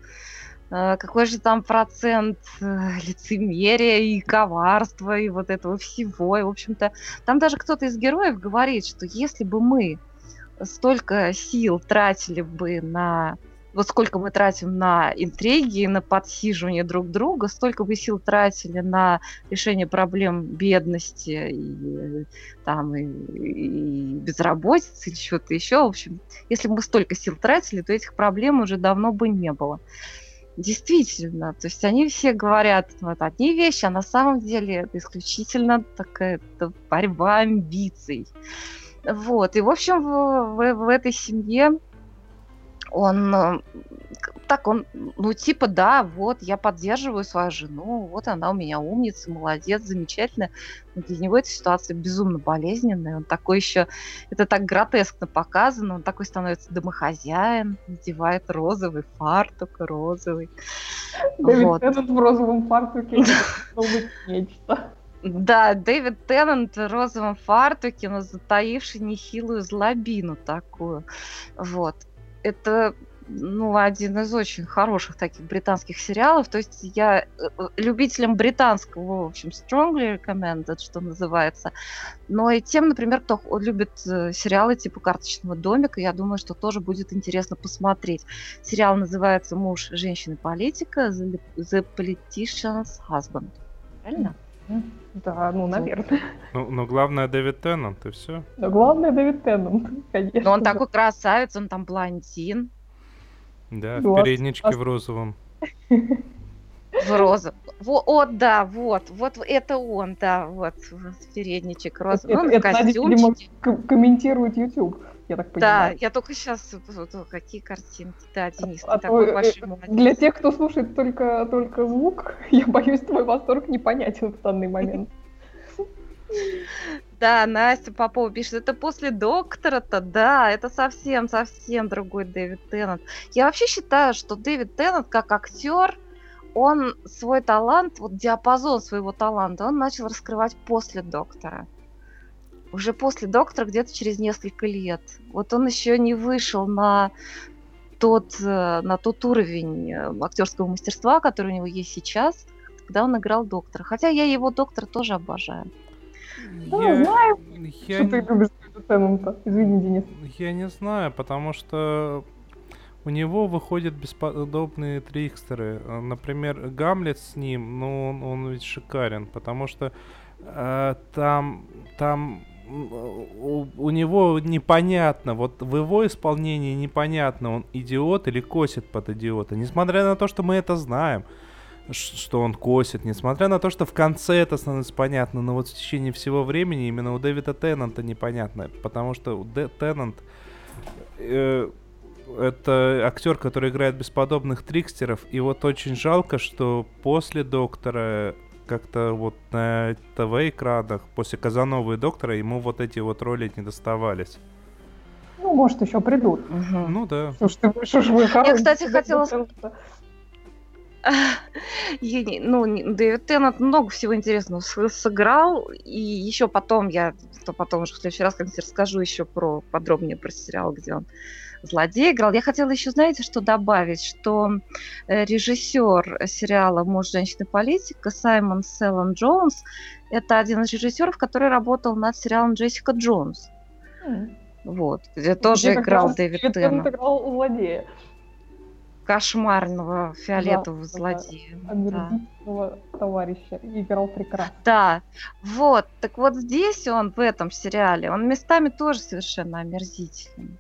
э, какой же там процент э, лицемерия и коварства, и вот этого всего. И, в общем-то, там даже кто-то из героев говорит, что если бы мы столько сил тратили бы на вот сколько мы тратим на интриги, на подсиживание друг друга, столько бы сил тратили на решение проблем бедности и, там, и, и безработицы или чего-то еще. В общем, если бы мы столько сил тратили, то этих проблем уже давно бы не было. Действительно, то есть они все говорят вот одни вещи, а на самом деле это исключительно такая борьба амбиций. Вот, и в общем в, в- в этой семье он э, так он, ну типа да, вот я поддерживаю свою жену, вот она у меня умница, молодец, замечательная. Но для него эта ситуация безумно болезненная. Он такой еще, это так гротескно показано, он такой становится домохозяин, надевает розовый фартук, розовый. Дэвид Вот. Теннант в розовом фартуке. должно быть нечто. Да, Дэвид Теннант в розовом фартуке, но затаивший нехилую злобину такую. Вот. Это ну, один из очень хороших таких британских сериалов. То есть я э, э, любителям британского, в общем, strongly recommended, что называется. Но и тем, например, кто любит э, сериалы типа «Карточного домика», я думаю, что тоже будет интересно посмотреть. Сериал называется «Муж, женщина, политика» The Politician's Husband. Правильно? Да, ну, наверное. Ну, но главное Дэвид Теннант, и все. Но главное Дэвид Теннант, конечно. Но он такой красавец, он там блондин, Да, в Вот. передничке в розовом. в розовом. Во, о, да, вот, вот это он, да, вот, вот передничек розовый. Он в это видимо, костюмчике. Комментирует YouTube, я так Да, понимаю. я только сейчас, какие картинки. Да, Денис, А ты такой то, э, большой молодец. Для тех, кто слушает только, только звук, я боюсь, твой восторг непонятен в данный момент. Да, Настя Попова пишет, это после доктора-то, да, это совсем-совсем другой Дэвид Теннант. Я вообще считаю, что Дэвид Теннант как актер, он свой талант, вот диапазон своего таланта, он начал раскрывать после доктора. Уже после доктора, где-то через несколько лет. Вот он еще не вышел на тот, э, на тот уровень э, актерского мастерства, который у него есть сейчас, когда он играл доктора. Хотя я его доктора тоже обожаю. Ну, знаю, я, Что ты любишь? Извини, Денис. я не знаю, потому что у него выходят бесподобные трикстеры. Э, Например, Гамлет с ним, ну, он, он ведь шикарен, потому что э, там, там у, у него непонятно, вот в его исполнении непонятно, он идиот или косит под идиота. Несмотря на то, что мы это знаем, что он косит, несмотря на то, что в конце это становится понятно, но вот в течение всего времени именно у Дэвида Теннанта непонятно, потому что у Дэ- Теннант э, это актер, который играет бесподобных трикстеров, и вот очень жалко, что после Доктора как-то вот на ТВ-экранах, после Казановы и Доктора, ему вот эти вот роли не доставались. Ну, может, еще придут. Мгм. Ну да. Слушай, ты что ж вы хороший кстати, хотела. Я ну, Дэвид Теннант много всего интересного сыграл, и еще потом я, то потом уже в следующий раз как-нибудь расскажу еще про подробнее про сериал, где он злодей играл. Я хотела еще, знаете, что добавить, что э, режиссер сериала «Муж, женщина, политика» Саймон Селлен Джонс – это один из режиссеров, который работал над сериалом «Джессика Джонс». М. Вот, где тоже Где играл Дэвид Теннант играл злодея. кошмарного фиолетового да. злодея. Да. омерзительного товарища. Играл прекрасно. Да, вот. Так вот здесь он, в этом сериале, он местами тоже совершенно омерзительный.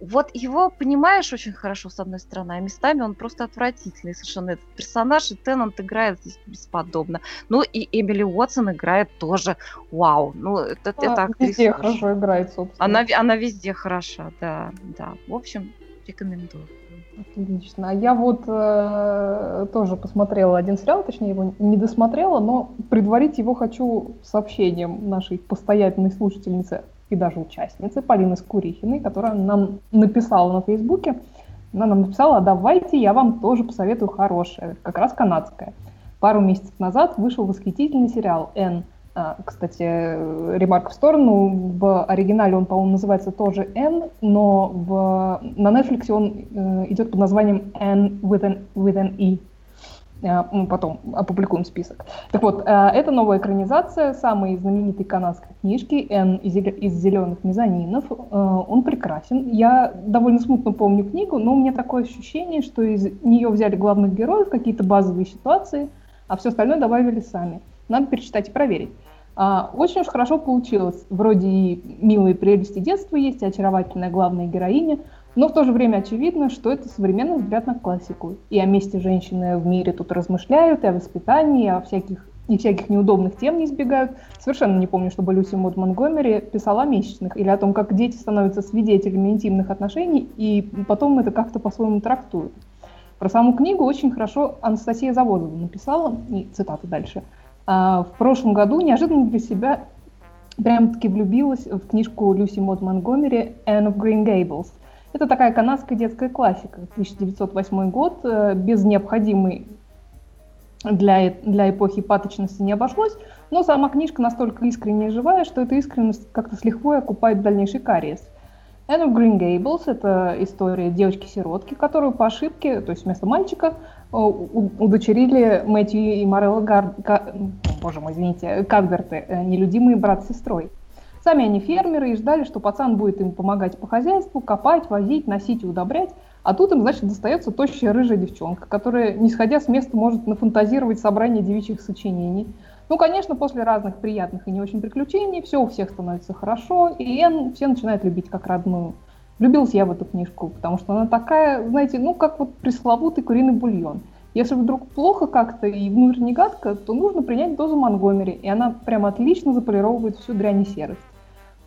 Вот его понимаешь очень хорошо, с одной стороны, а местами он просто отвратительный совершенно этот персонаж, и Теннант играет здесь бесподобно. Ну и Эмили Уотсон играет тоже вау. Ну, это, это А, актриса Везде хорошо играет, собственно. Она, она везде хороша, да, да. В общем, рекомендую. Отлично. А я вот э, тоже посмотрела один сериал, точнее его не досмотрела, но предварить его хочу сообщением нашей постоянной слушательницы и даже участницы Полины Скурихиной, которая нам написала на Фейсбуке. Она нам написала, давайте я вам тоже посоветую хорошее, как раз канадское. Пару месяцев назад вышел восхитительный сериал «Н». А, Кстати, ремарка в сторону, в оригинале он, по-моему, называется тоже «Н», но в, на Netflix он э, идет под названием «N with an, with an E». Э, Мы потом опубликуем список. Так вот, э, это новая экранизация самой знаменитой канадской книжки «Н из, зеле- из зеленых мезонинов». Э, Он прекрасен. Я довольно смутно помню книгу, но у меня такое ощущение, что из нее взяли главных героев, какие-то базовые ситуации, а все остальное добавили сами. Надо перечитать и проверить. А, Очень уж хорошо получилось. Вроде и милые прелести детства есть, и очаровательная главная героиня, но в то же время очевидно, что это современный взгляд на классику. И о месте женщины в мире тут размышляют, и о воспитании, и о всяких, и всяких неудобных тем не избегают. Совершенно не помню, чтобы Люси Мод Монгомери писала о месячных или о том, как дети становятся свидетелями интимных отношений, и потом это как-то по-своему трактуют. Про саму книгу очень хорошо Анастасия Заводова написала, и цитата дальше. А, В прошлом году неожиданно для себя прям-таки влюбилась в книжку Люси Мод Монгомери «Anne of Green Gables». Это такая канадская детская классика, 1908 год, э, без необходимой для, э- для эпохи паточности не обошлось, но сама книжка настолько искренняя и живая, что эта искренность как-то с лихвой окупает дальнейший кариес. Anne of Green Gables – это история девочки-сиротки, которую по ошибке, то есть вместо мальчика, э, удочерили Мэтью и Морелла Гар... Боже мой, извините, Кадберты, нелюдимые брат с сестрой. Сами они фермеры и ждали, что пацан будет им помогать по хозяйству, копать, возить, носить и удобрять. А тут им, значит, достается тощая рыжая девчонка, которая, не сходя с места, может нафантазировать собрание девичьих сочинений. Ну, конечно, после разных приятных и не очень приключений все у всех становится хорошо, и Энн все начинают любить как родную. Влюбилась я в эту книжку, потому что она такая, знаете, ну, как вот пресловутый куриный бульон. Если вдруг плохо как-то и внутрь не гадко, то нужно принять дозу Монгомери, и она прямо отлично заполировывает всю дрянь и серость.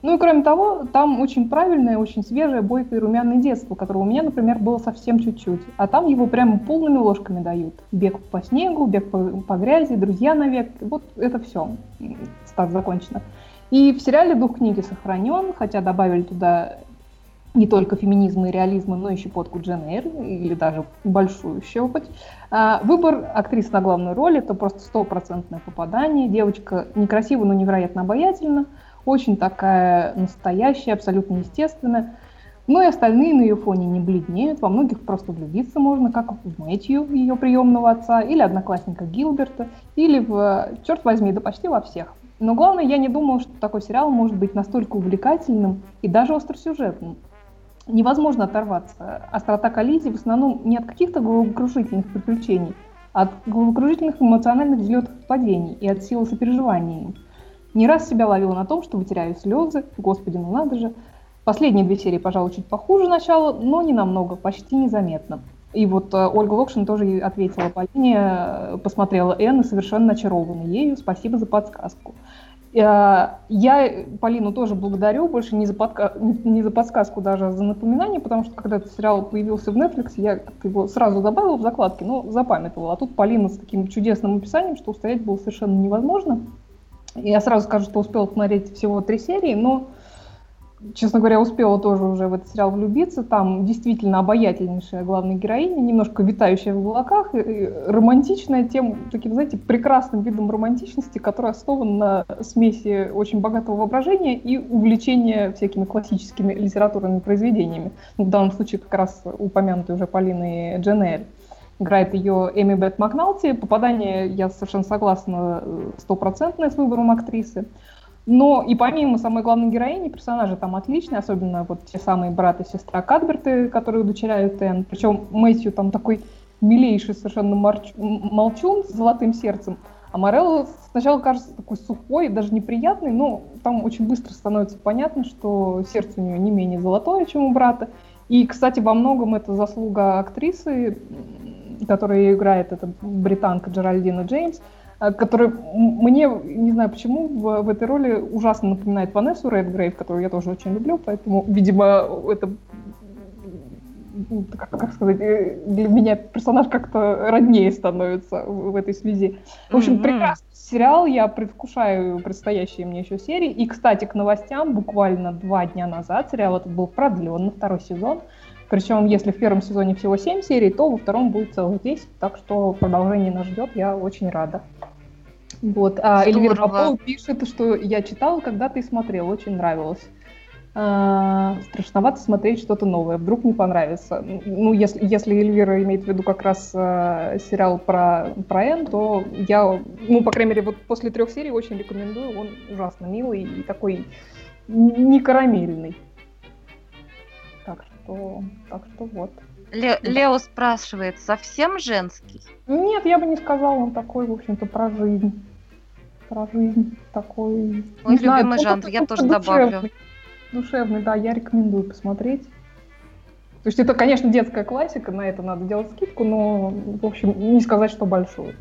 Ну и кроме того, там очень правильное, очень свежее, бойкое и румяное детство, которого у меня, например, было совсем чуть-чуть. А там его прямо полными ложками дают. Бег по снегу, бег по, по грязи, друзья навек. Вот это все. Стат закончено. И в сериале дух книги сохранен, хотя добавили туда не только феминизм и реализм, но и щепотку Джен Эйр, или даже большую щепоть. А, Выбор актрисы на главную роль – это просто стопроцентное попадание. Девочка некрасива, но невероятно обаятельна. Очень такая настоящая, абсолютно естественная. Но и остальные на ее фоне не бледнеют, во многих просто влюбиться можно, как в Мэтью, ее приемного отца, или одноклассника Гилберта, или в, черт возьми, да почти во всех. Но главное, я не думала, что такой сериал может быть настолько увлекательным и даже остросюжетным. Невозможно оторваться. Острота коллизии в основном не от каких-то головокружительных приключений, а от головокружительных эмоциональных взлетов и падений и от силы сопереживания Не раз себя ловила на том, что вытеряю слезы, господи, ну надо же. Последние две серии, пожалуй, чуть похуже начала, но не намного, почти незаметно. И вот э, Ольга Локшин тоже ответила Полине, э, посмотрела Энн и совершенно очарована ею. Спасибо за подсказку. Э, я Полину тоже благодарю, больше не за, подка... не за подсказку даже, а за напоминание, потому что когда этот сериал появился в Netflix, я его сразу добавила в закладки, но запамятовала. А тут Полина с таким чудесным описанием, что устоять было совершенно невозможно. Я сразу скажу, что успела смотреть всего три серии, но честно говоря, успела тоже уже в этот сериал влюбиться. Там действительно обаятельнейшая главная героиня, немножко витающая в облаках, и романтичная тем, таким, знаете, прекрасным видом романтичности, который основан на смеси очень богатого воображения и увлечения всякими классическими литературными произведениями. Ну, в данном случае как раз упомянутый уже Полины Дженель. Играет ее Эми Бет Макналти. Попадание, я совершенно согласна, стопроцентное с выбором актрисы. Но и помимо самой главной героини, персонажи там отличные, особенно вот те самые брат и сестра Кадберты, которые удочеряют Энн. Причем Мэтью там такой милейший совершенно марч... молчун с золотым сердцем, а Морелло сначала кажется такой сухой, даже неприятный, но там очень быстро становится понятно, что сердце у нее не менее золотое, чем у брата. И, кстати, во многом это заслуга актрисы, которая играет, это британка Джеральдина Джеймс, а, который мне, не знаю почему, в, в этой роли ужасно напоминает Ванессу Редгрейв, которую я тоже очень люблю, поэтому, видимо, это как, как сказать, э, для меня персонаж как-то роднее становится в, в этой связи. В общем, mm-hmm. прекрасный сериал, я предвкушаю предстоящие мне еще серии. И, кстати, к новостям, буквально два дня назад сериал этот был продлен на второй сезон. Причем, если в первом сезоне всего 7 серий, то во втором будет целых 10, так что продолжение нас ждет, я очень рада. Вот. А Эльвира Попова пишет, что я читала, когда ты смотрел, очень нравилось. А, страшновато смотреть что-то новое, вдруг не понравится. Ну, если, если Эльвира имеет в виду как раз а, сериал про, про Энн, то я, ну, по крайней мере, вот после трех серий очень рекомендую. Он ужасно милый и такой не карамельный. Что, так что вот. Ле- Лео спрашивает, совсем женский? Нет, я бы не сказала, он такой, в общем-то, про жизнь про жизнь такой... Мой не любимый знаю, жанр, я тоже душевный, добавлю. Душевный, да, я рекомендую посмотреть. То есть это, конечно, детская классика, на это надо делать скидку, но, в общем, не сказать, что большую.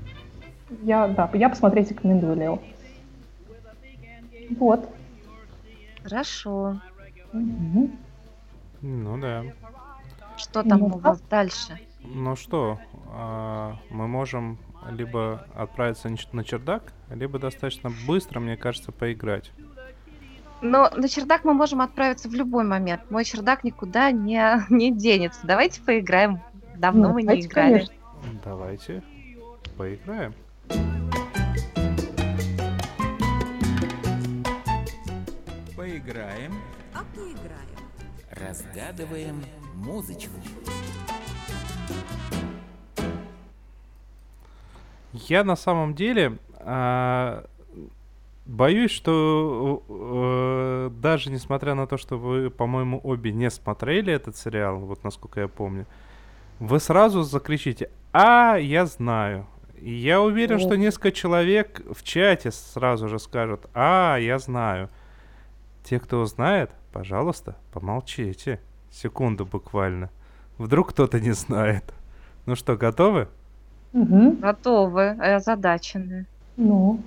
Я, да, я посмотреть рекомендую, Лео. Вот. Хорошо. Угу. Ну да. Что там ну, у вас дальше? Ну что, а, мы можем либо отправиться на чердак, либо достаточно быстро, мне кажется, поиграть. Но на чердак мы можем отправиться в любой момент. Мой чердак никуда не, не денется. Давайте поиграем. Давно ну, мы не играли. Конечно. Давайте поиграем. Поиграем. А поиграем. Разгадываем музычку. Я на самом деле э, боюсь, что э, даже несмотря на то, что вы, по-моему, обе не смотрели этот сериал, вот насколько я помню, вы сразу закричите «А, я знаю!» И я уверен, что несколько человек в чате сразу же скажут «А, я знаю!» Те, кто знает, пожалуйста, помолчите. Секунду буквально. Вдруг кто-то не знает. Ну что, готовы? Угу. Готовы, озадачены. Ну.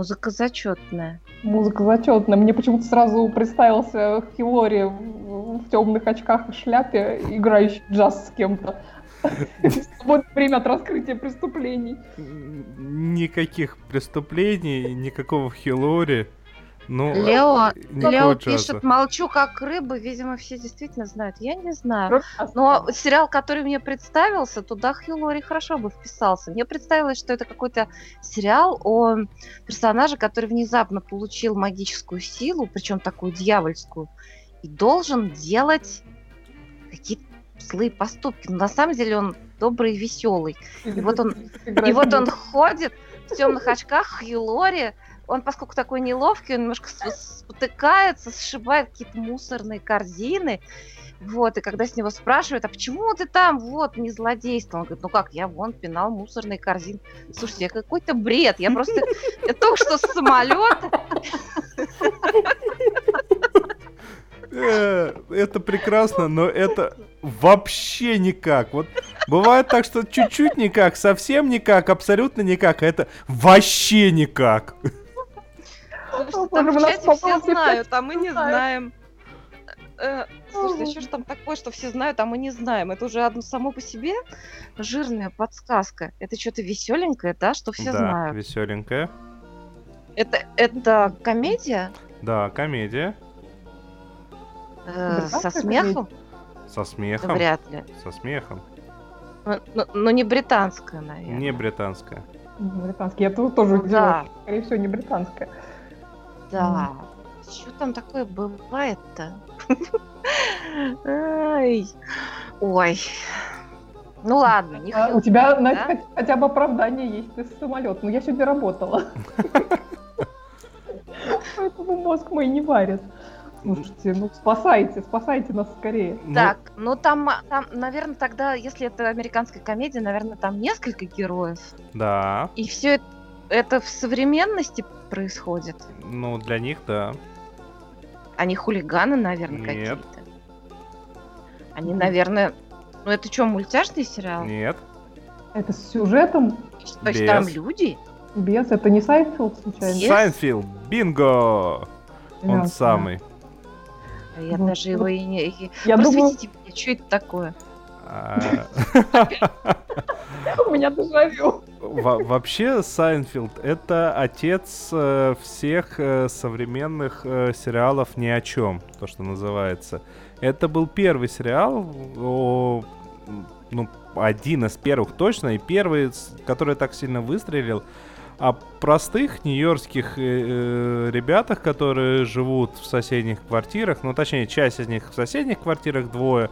Музыка зачетная. Музыка зачетная. Мне почему-то сразу представился Хилори в, в темных очках и шляпе, играющий джаз с кем-то. Свободное время от раскрытия преступлений. Никаких преступлений, никакого Хилори. Ну, Лео, Лео пишет, молчу как рыба, видимо, все действительно знают. Я не знаю. Но сериал, который мне представился, туда Хилори хорошо бы вписался. Мне представилось, что это какой-то сериал о персонаже, который внезапно получил магическую силу, причем такую дьявольскую, и должен делать какие-то злые поступки. Но на самом деле он добрый и веселый. И вот он, и вот он ходит в темных очках, Хилори, он, поскольку такой неловкий, он немножко спотыкается, сшибает какие-то мусорные корзины. Вот, и когда с него спрашивают, а почему ты там, вот, не злодействовал? Он говорит, ну как, я вон пинал мусорные корзины. Слушайте, я какой-то бред, я просто, я только что с самолета. Э, это прекрасно, но это вообще никак. Вот бывает так, что чуть-чуть никак, совсем никак, абсолютно никак, а это вообще никак. Потому что там в чате все знают, а мы не знаем. Э, слушайте, а что ж там такое, что все знают, а мы не знаем? Это уже одно само по себе жирная подсказка. Это что-то веселенькое, да, что все да, знают. веселенькое. Это, это комедия? Да, комедия. Э, со смехом? Со смехом. Вряд ли. Со смехом. Но, но, но не британская, наверное. Не британская. Не британская. Я тут тоже удивилась. Да. Скорее всего, не британская. Да. Что там такое бывает-то? Ой. Ой. Ну ладно, не а, У тебя, да? Настя, хотя бы оправдание есть, ты самолет. Но я сегодня работала. Поэтому мозг мой не варит. Слушайте, ну спасайте, спасайте нас скорее. Ну, так, ну там, там, наверное, тогда, если это американская комедия, наверное, там несколько героев. Да. И все это, это в современности происходит? Ну, для них, да. Они хулиганы, наверное, какие-то. Они, наверное... Ну, это что, мультяшный сериал? Нет. Это с сюжетом? То есть там люди? Без, это не Сайнфилд случайно? Сайнфилд, бинго! Он самый. А я вот, даже его и не... Я Просветите думаю... меня, что это такое? А. У меня дежавю. Вообще, Сайнфилд — это отец э, всех э, современных э, сериалов ни о чем, то, что называется. Это был первый сериал, о, ну, один из первых точно, и первый, который так сильно выстрелил, о простых нью-йоркских э, ребятах, которые живут в соседних квартирах, ну, точнее, часть из них в соседних квартирах, двое,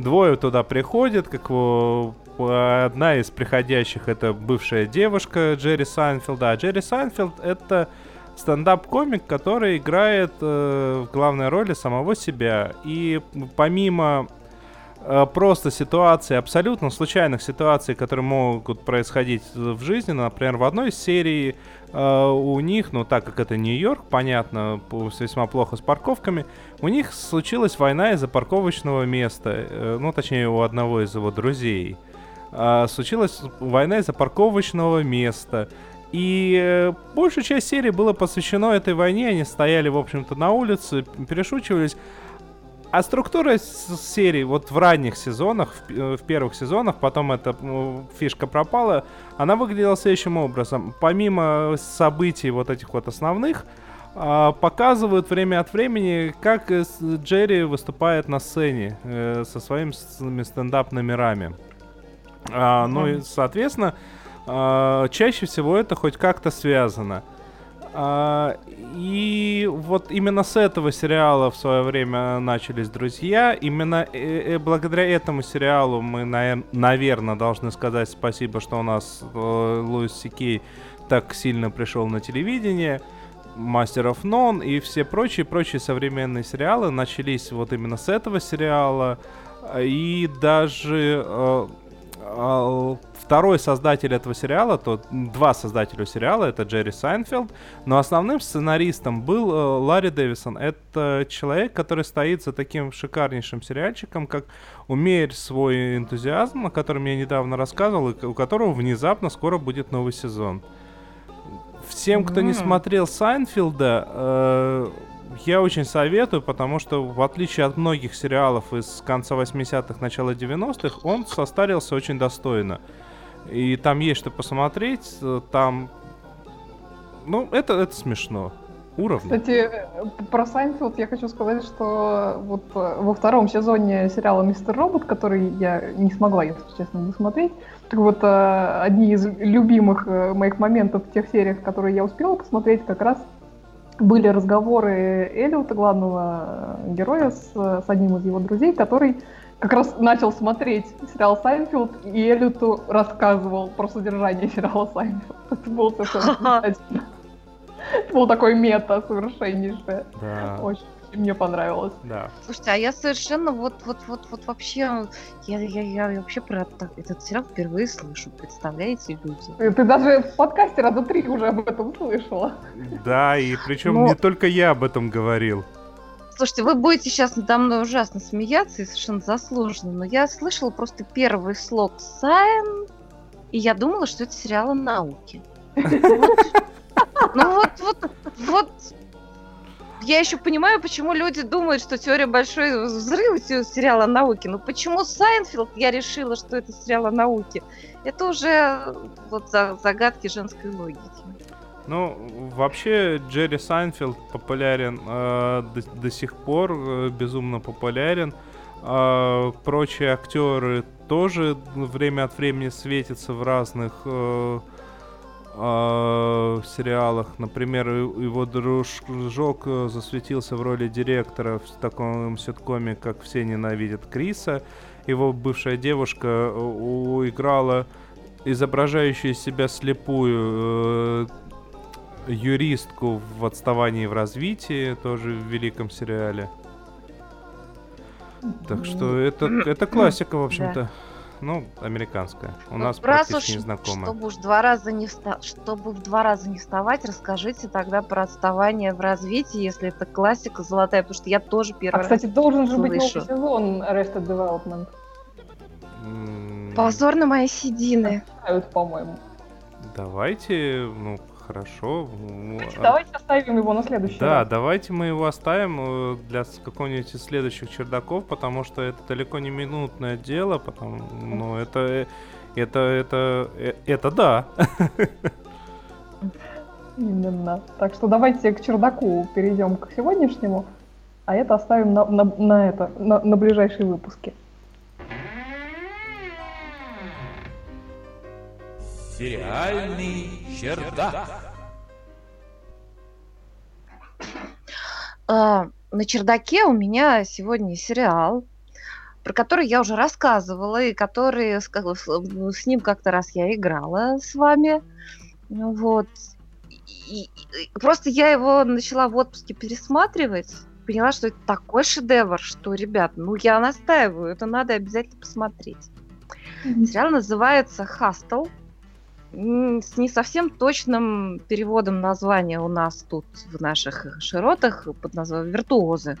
двое туда приходят, как его одна из приходящих это бывшая девушка Джерри Сайнфилда. А Джерри Сайнфилд это стендап-комик, который играет э, в главной роли самого себя. И помимо э, просто ситуаций, абсолютно случайных ситуаций, которые могут происходить в жизни, например, в одной серии э, у них, ну так как это Нью-Йорк, понятно, весьма плохо с парковками, у них случилась война из-за парковочного места, э, ну точнее у одного из его друзей а, случилась война из-за парковочного места. И э, большая часть серии была посвящена этой войне. Они стояли, в общем-то, на улице, перешучивались. А структура серии вот в ранних сезонах, в, э, в первых сезонах, потом эта фишка пропала, она выглядела следующим образом. Помимо событий вот этих вот основных, э, показывают время от времени, как Джерри выступает на сцене э, со своими стендап-номерами. А, ну и, соответственно, а, чаще всего это хоть как-то связано. А, и вот именно с этого сериала в свое время начались друзья. Именно э, э, благодаря этому сериалу мы, наверное, должны сказать спасибо, что у нас э, Луис Си Кей так сильно пришел на телевидение. Master of None и все прочие-прочие современные сериалы начались вот именно с этого сериала. И даже э, второй создатель этого сериала, то два создателя сериала, это Джерри Сайнфилд, но основным сценаристом был э, Ларри Дэвисон. Это человек, который стоит за таким шикарнейшим сериальчиком, как «Умерь свой энтузиазм», о котором я недавно рассказывал, и у которого внезапно скоро будет новый сезон. Всем, кто не смотрел Сайнфилда, э, я очень советую, потому что, в отличие от многих сериалов из конца 80-х, начала 90-х, он состарился очень достойно. И там есть что посмотреть, э, там... Ну, это, это смешно. Уровень. Кстати, про Сайнфилд я хочу сказать, что вот э, во втором сезоне сериала «Мистер Робот», который я не смогла, если честно, досмотреть, так вот, э, одни из любимых моих моментов в тех сериях, которые я успела посмотреть, как раз были разговоры Эллиота, главного героя, с, с одним из его друзей, который как раз начал смотреть сериал Сайнфилд, и Эллиоту рассказывал про содержание сериала Сайнфилд. Это было совершенно Это был такой мета совершеннейшее. Да. Очень мне понравилось. Да. Слушайте, а я совершенно вот, вот, вот, вот вообще, я, я, я вообще про это, этот сериал впервые слышу, представляете, люди? Ты даже в подкасте раза три уже об этом слышала. Да, и причем Но... не только я об этом говорил. Слушайте, вы будете сейчас надо мной ужасно смеяться и совершенно заслуженно, но я слышала просто первый слог Сайн, и я думала, что это сериал о науке. Ну вот, вот, вот я еще понимаю, почему люди думают, что теория большой взрыва сериал о науке. Но почему Сайнфилд я решила, что это сериал о науке? Это уже вот загадки женской логики. Ну, вообще Джерри Сайнфилд популярен э, до, до сих пор, э, безумно популярен. Э, прочие актеры тоже время от времени светятся в разных э, э, сериалах. Например, его дружок э, засветился в роли директора в таком ситкоме, как «Все ненавидят Криса». Его бывшая девушка э, играла изображающую себя слепую э, юристку в отставании в развитии, тоже в великом сериале. Так что это, это классика, в общем-то. Да. Ну, американская. У ну, нас практически уж, незнакомая. Чтобы уж два раза не вста... чтобы в два раза не вставать, расскажите тогда про отставание в развитии, если это классика золотая, потому что я тоже первый а, раз кстати, должен же быть новый сезон Arrested Development. Позор на мои седины. по-моему. Давайте, ну, хорошо. Давайте оставим его на следующий Да, раз. давайте мы его оставим э, для какого-нибудь из следующих чердаков, потому что это далеко не минутное дело, потому, ну, это, э, это, это, это, это да. Именно. Так что давайте к чердаку перейдем к сегодняшнему, а это оставим на, на, на это, на, на ближайшие выпуски. Сериальный чердак. А, на чердаке у меня сегодня сериал, про который я уже рассказывала, и который с, с ним как-то раз я играла с вами. Вот. И, и, просто я его начала в отпуске пересматривать, поняла, что это такой шедевр, что, ребят, ну я настаиваю, это надо обязательно посмотреть. Mm-hmm. Сериал называется «Хастл» с не совсем точным переводом названия у нас тут в наших широтах под названием «Виртуозы».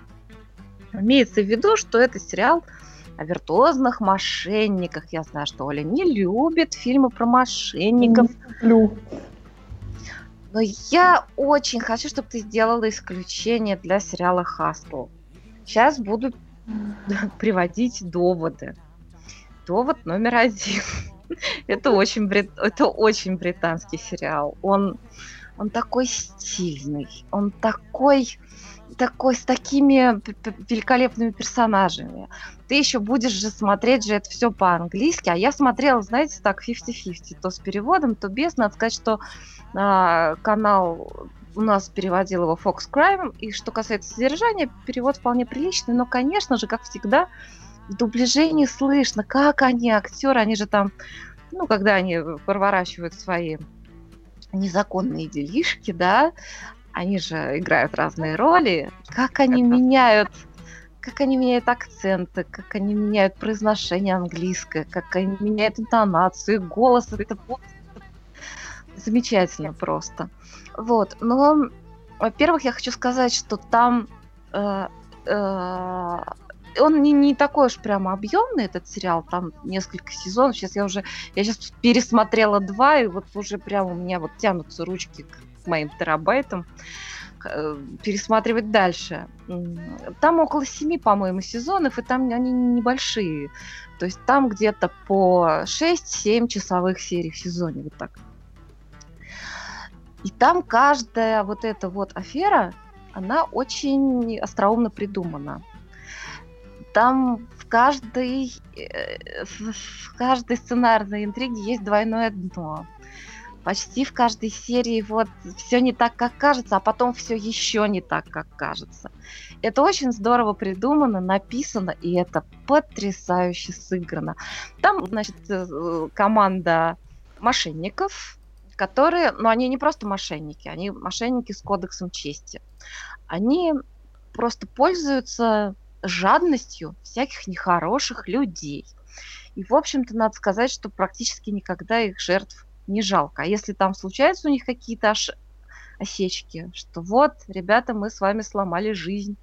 Имеется в виду, что это сериал о виртуозных мошенниках. Я знаю, что Оля не любит фильмы про мошенников. Не люблю. Но я очень хочу, чтобы ты сделала исключение для сериала «Хастл». Сейчас буду приводить доводы. Довод номер один. Это очень, брит... это очень британский сериал. Он, он такой стильный, он такой, такой с такими великолепными персонажами. Ты еще будешь же смотреть же это все по-английски, а я смотрела, знаете, так 50-50, то с переводом, то без. Надо сказать, что а, канал у нас переводил его Fox Crime, и что касается содержания, перевод вполне приличный, но, конечно же, как всегда, в дубляже не слышно, как они, актеры, они же там, ну, когда они проворачивают свои незаконные делишки, да, они же играют разные роли, как они меняют как они меняют акценты, как они меняют произношение английское, как они меняют интонацию, голос. Это замечательно просто. Вот. Но, во-первых, я хочу сказать, что там э, э, он не, не такой уж прямо объемный, этот сериал, там несколько сезонов. Сейчас я уже, я сейчас пересмотрела два, и вот уже прямо у меня вот тянутся ручки к с моим терабайтом э, пересматривать дальше. Там около семи, по-моему, сезонов, и там они небольшие. То есть там где-то по 6-7 часовых серий в сезоне, вот так. И там каждая вот эта вот афера, она очень остроумно придумана. Там в каждой, э, в каждой сценарной интриге есть двойное дно. Почти в каждой серии вот все не так, как кажется, а потом все еще не так, как кажется. Это очень здорово придумано, написано, и это потрясающе сыграно. Там, значит, э, команда мошенников, которые, ну, они не просто мошенники, они мошенники с кодексом чести. Они просто пользуются жадностью всяких нехороших людей. И, в общем-то, надо сказать, что практически никогда их жертв не жалко. А если там случаются у них какие-то аж осечки, что вот, ребята, мы с вами сломали жизнь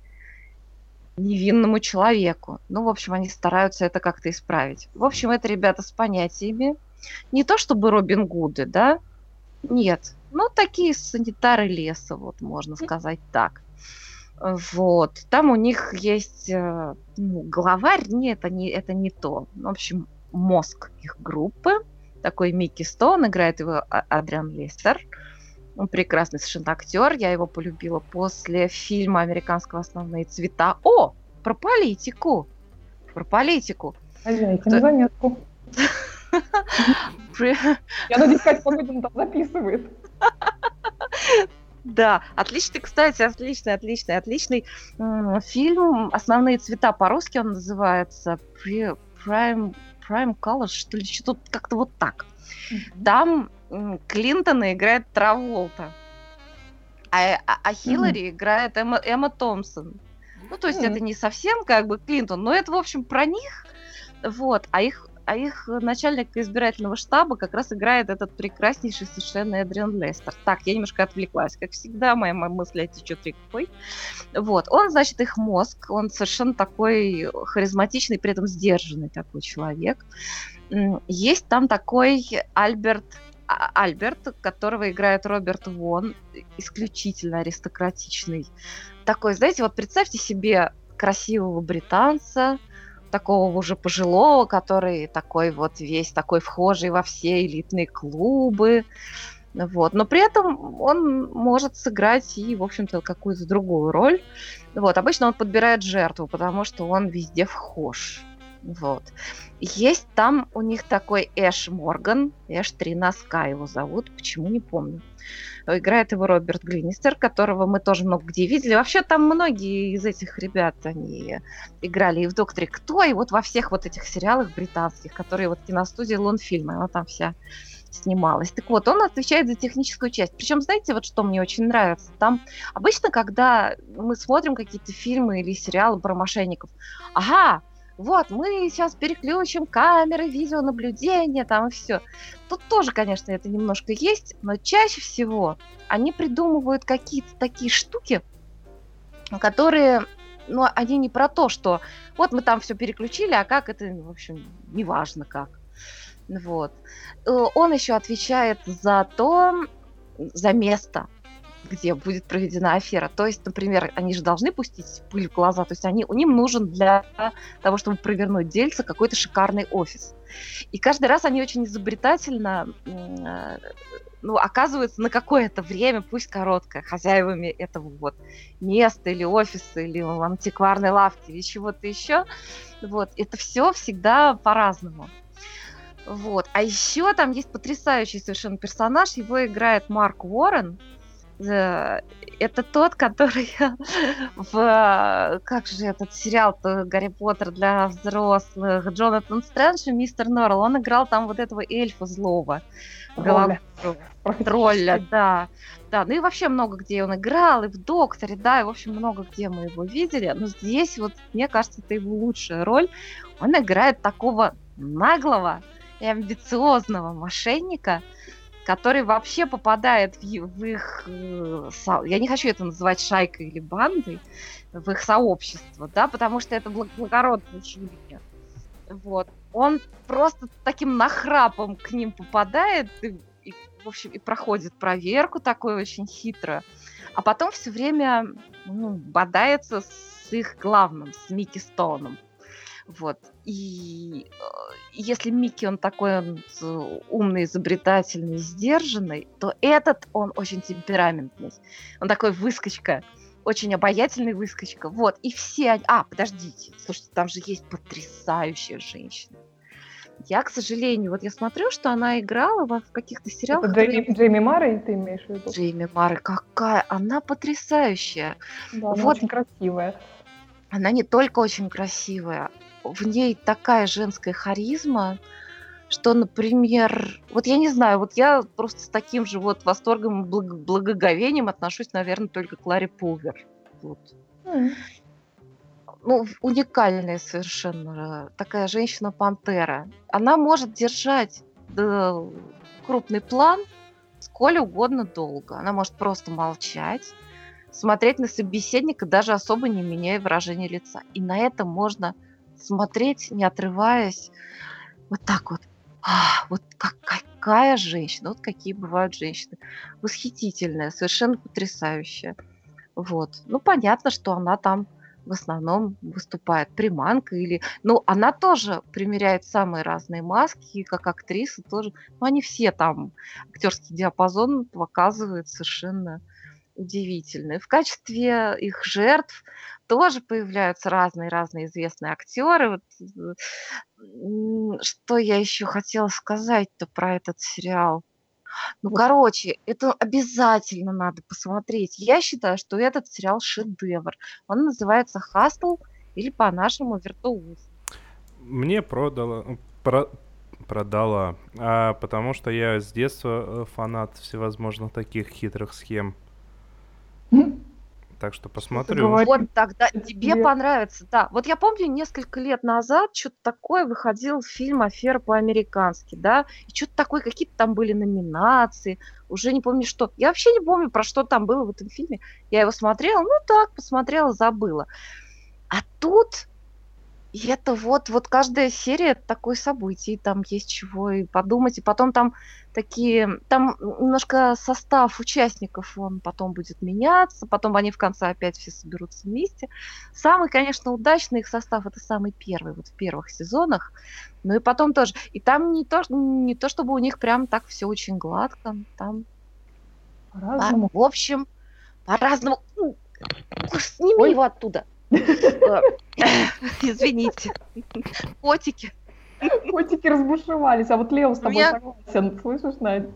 невинному человеку. Ну, в общем, они стараются это как-то исправить. В общем, это ребята с понятиями. Не то чтобы Робин Гуды, да? Нет. Ну, такие санитары леса, вот можно сказать так. Вот. Там у них есть э, ну, главарь, нет, это не, это не то. В общем, мозг их группы. Такой Микки Стоун, играет его а, Адриан Лестер. Он прекрасный совершенно актер. Я его полюбила после фильма американского «Основные цвета». О, про политику. Про политику. Хозяйка на заметку. Я надеюсь, Катя Погодина там записывает. Да, отличный, кстати, отличный, отличный, отличный фильм. Основные цвета по-русски он называется Prime, Prime Colors, что ли, что-то как-то вот так. Там Клинтона играет Траволта, а, а, а Хиллари mm-hmm. играет Эмма, Эмма Томпсон. Ну, то есть mm-hmm. это не совсем как бы Клинтон, но это, в общем, про них. Вот, а их а их начальник избирательного штаба как раз играет этот прекраснейший совершенно Эдриан Лестер. Так, я немножко отвлеклась. Как всегда, моя, моя мысль течет рекой. Вот. Он, значит, их мозг. Он совершенно такой харизматичный, при этом сдержанный такой человек. Есть там такой Альберт а, Альберт, которого играет Роберт Вон, исключительно аристократичный. Такой, знаете, вот представьте себе красивого британца, такого уже пожилого, который такой вот весь такой вхожий во все элитные клубы. Вот. Но при этом он может сыграть и, в общем-то, какую-то другую роль. Вот. Обычно он подбирает жертву, потому что он везде вхож. Вот. Есть там у них такой Эш Морган, Эш Три Носка его зовут, почему не помню. Играет его Роберт Глинистер, которого мы тоже много где видели. Вообще там многие из этих ребят, они играли и в «Докторе Кто», и вот во всех вот этих сериалах британских, которые вот киностудия Лонфильма, она там вся снималась. Так вот, он отвечает за техническую часть. Причем, знаете, вот что мне очень нравится? Там обычно, когда мы смотрим какие-то фильмы или сериалы про мошенников, ага, вот, мы сейчас переключим камеры видеонаблюдения, там и все. Тут тоже, конечно, это немножко есть, но чаще всего они придумывают какие-то такие штуки, которые, ну, они не про то, что вот мы там все переключили, а как это, в общем, неважно как. Вот. Э, он еще отвечает за то, за место, где будет проведена афера. То есть, например, они же должны пустить пыль в глаза, то есть они, у ним нужен для того, чтобы провернуть дельце, какой-то шикарный офис. И каждый раз они очень изобретательно э, ну, оказываются на какое-то время, пусть короткое, хозяевами этого вот места или офиса, или антикварной лавки, или чего-то еще. Вот. Это все всегда по-разному. Вот. А еще там есть потрясающий совершенно персонаж, его играет Марк Уоррен, это тот, который в... Как же этот сериал Гарри Поттер для взрослых? Джонатан Стрэндж и Мистер Норрелл. Он играл там вот этого эльфа злого. Тролля. Тролля, да. Да, ну и вообще много где он играл, и в «Докторе», да, и, в общем, много где мы его видели. Но здесь вот, мне кажется, это его лучшая роль. Он играет такого наглого и амбициозного мошенника, который вообще попадает в, в их, э, я не хочу это называть шайкой или бандой, в их сообщество, да, потому что это благородные люди. Вот. Он просто таким нахрапом к ним попадает, и, и в общем, и проходит проверку такую очень хитро. А потом все время ну, бодается с их главным, с Микки Стоуном. Вот. И э, если Микки, он такой он, умный, изобретательный, сдержанный, то этот, он очень темпераментный. Он такой выскочка, очень обаятельный выскочка. Вот. И все... А, подождите. Слушайте, там же есть потрясающая женщина. Я, к сожалению, вот я смотрю, что она играла в каких-то сериалах. Это Джейми, которые... Джейми Мара, ты имеешь в виду? Джейми Мара, какая! Она потрясающая. Да, она вот. очень красивая. Она не только очень красивая, в ней такая женская харизма, что, например, вот я не знаю, вот я просто с таким же вот восторгом и благ- благоговением отношусь, наверное, только к Ларе Пулвер. Вот. Mm ну, уникальная совершенно такая женщина-пантера. Она может держать да, крупный план сколь угодно долго. Она может просто молчать, смотреть на собеседника, даже особо не меняя выражение лица. И на это можно смотреть, не отрываясь, вот так вот. А, вот как, какая женщина, вот какие бывают женщины. Восхитительная, совершенно потрясающая. Вот. Ну, понятно, что она там в основном выступает приманка или... Ну, она тоже примеряет самые разные маски, как актриса тоже. Ну, они все там, актерский диапазон показывают совершенно удивительный. В качестве их жертв тоже появляются разные-разные известные актеры. Вот, что я еще хотела сказать-то про этот сериал? Ну, короче, это обязательно надо посмотреть. Я считаю, что этот сериал шедевр. Он называется «Хастл» или по-нашему «Виртуоз». Мне продало, про, продала, а, потому что я с детства э, фанат всевозможных таких хитрых схем. Так что посмотрю. Вот тогда тебе понравится, да. Вот я помню, несколько лет назад что-то такое выходил фильм «Афера по-американски», да, и что-то такое, какие-то там были номинации, уже не помню что. Я вообще не помню, про что там было в этом фильме. Я его смотрела, ну так, посмотрела, забыла. А тут и это вот, вот каждая серия такое событие, там есть чего и подумать, и потом там такие, там немножко состав участников, он потом будет меняться, потом они в конце опять все соберутся вместе. Самый, конечно, удачный их состав, это самый первый, вот в первых сезонах, ну и потом тоже. И там не то, не то чтобы у них прям так все очень гладко, там... По-разному. В общем, по-разному. Сними Ой. его оттуда. Извините. Котики. Котики разбушевались, а вот Лео с тобой Меня... согласен. Слышишь, Надя?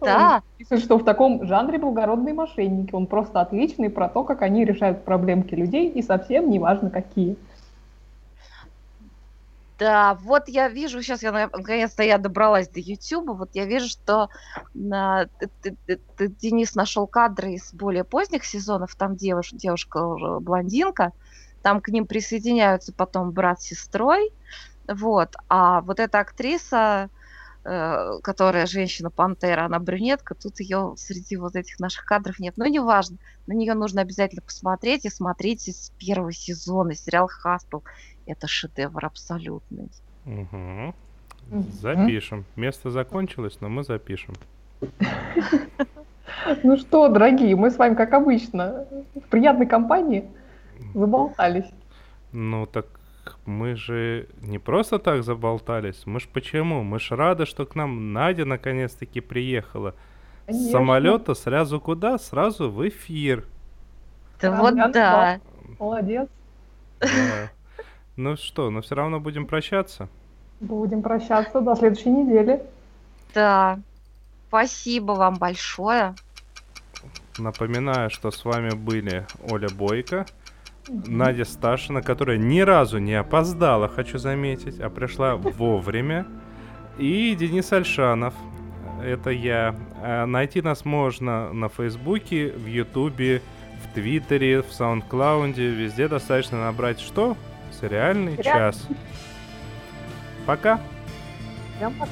Да. Он пишет, что в таком жанре благородные мошенники. Он просто отличный про то, как они решают проблемки людей, и совсем не важно какие. Да, вот я вижу, сейчас я наконец-то я добралась до YouTube, вот я вижу, что на, ты, ты, ты, Денис нашел кадры из более поздних сезонов, там девуш, девушка блондинка, там к ним присоединяются потом брат с сестрой. Вот. А вот эта актриса, э, которая женщина-пантера, она брюнетка, тут ее среди вот этих наших кадров нет. Но неважно, на нее нужно обязательно посмотреть. И смотрите с первого сезона сериал «Хастл». Это шедевр абсолютный. Угу. Запишем. Место закончилось, но мы запишем. Ну что, дорогие, мы с вами, как обычно, в приятной компании. Заболтались. Ну так мы же не просто так заболтались. Мы ж почему? Мы ж рады, что к нам Надя наконец-таки приехала. Конечно. С самолета сразу куда? Сразу в эфир. Да вот да. Молодец. Да. Ну что, но все равно будем прощаться. Будем прощаться до следующей недели. Да. Спасибо вам большое. Напоминаю, что с вами были Оля Бойко. Надя Сташина, которая ни разу не опоздала, хочу заметить, а пришла вовремя. И Денис Альшанов, это я. А найти нас можно на Фейсбуке, в Ютубе, в Твиттере, в Саундклаунде. Везде достаточно набрать что? Сериальный час. Пока. Всем пока.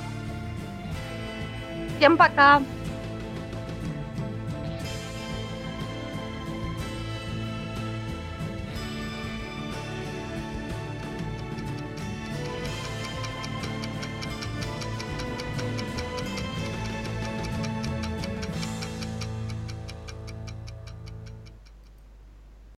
Всем пока.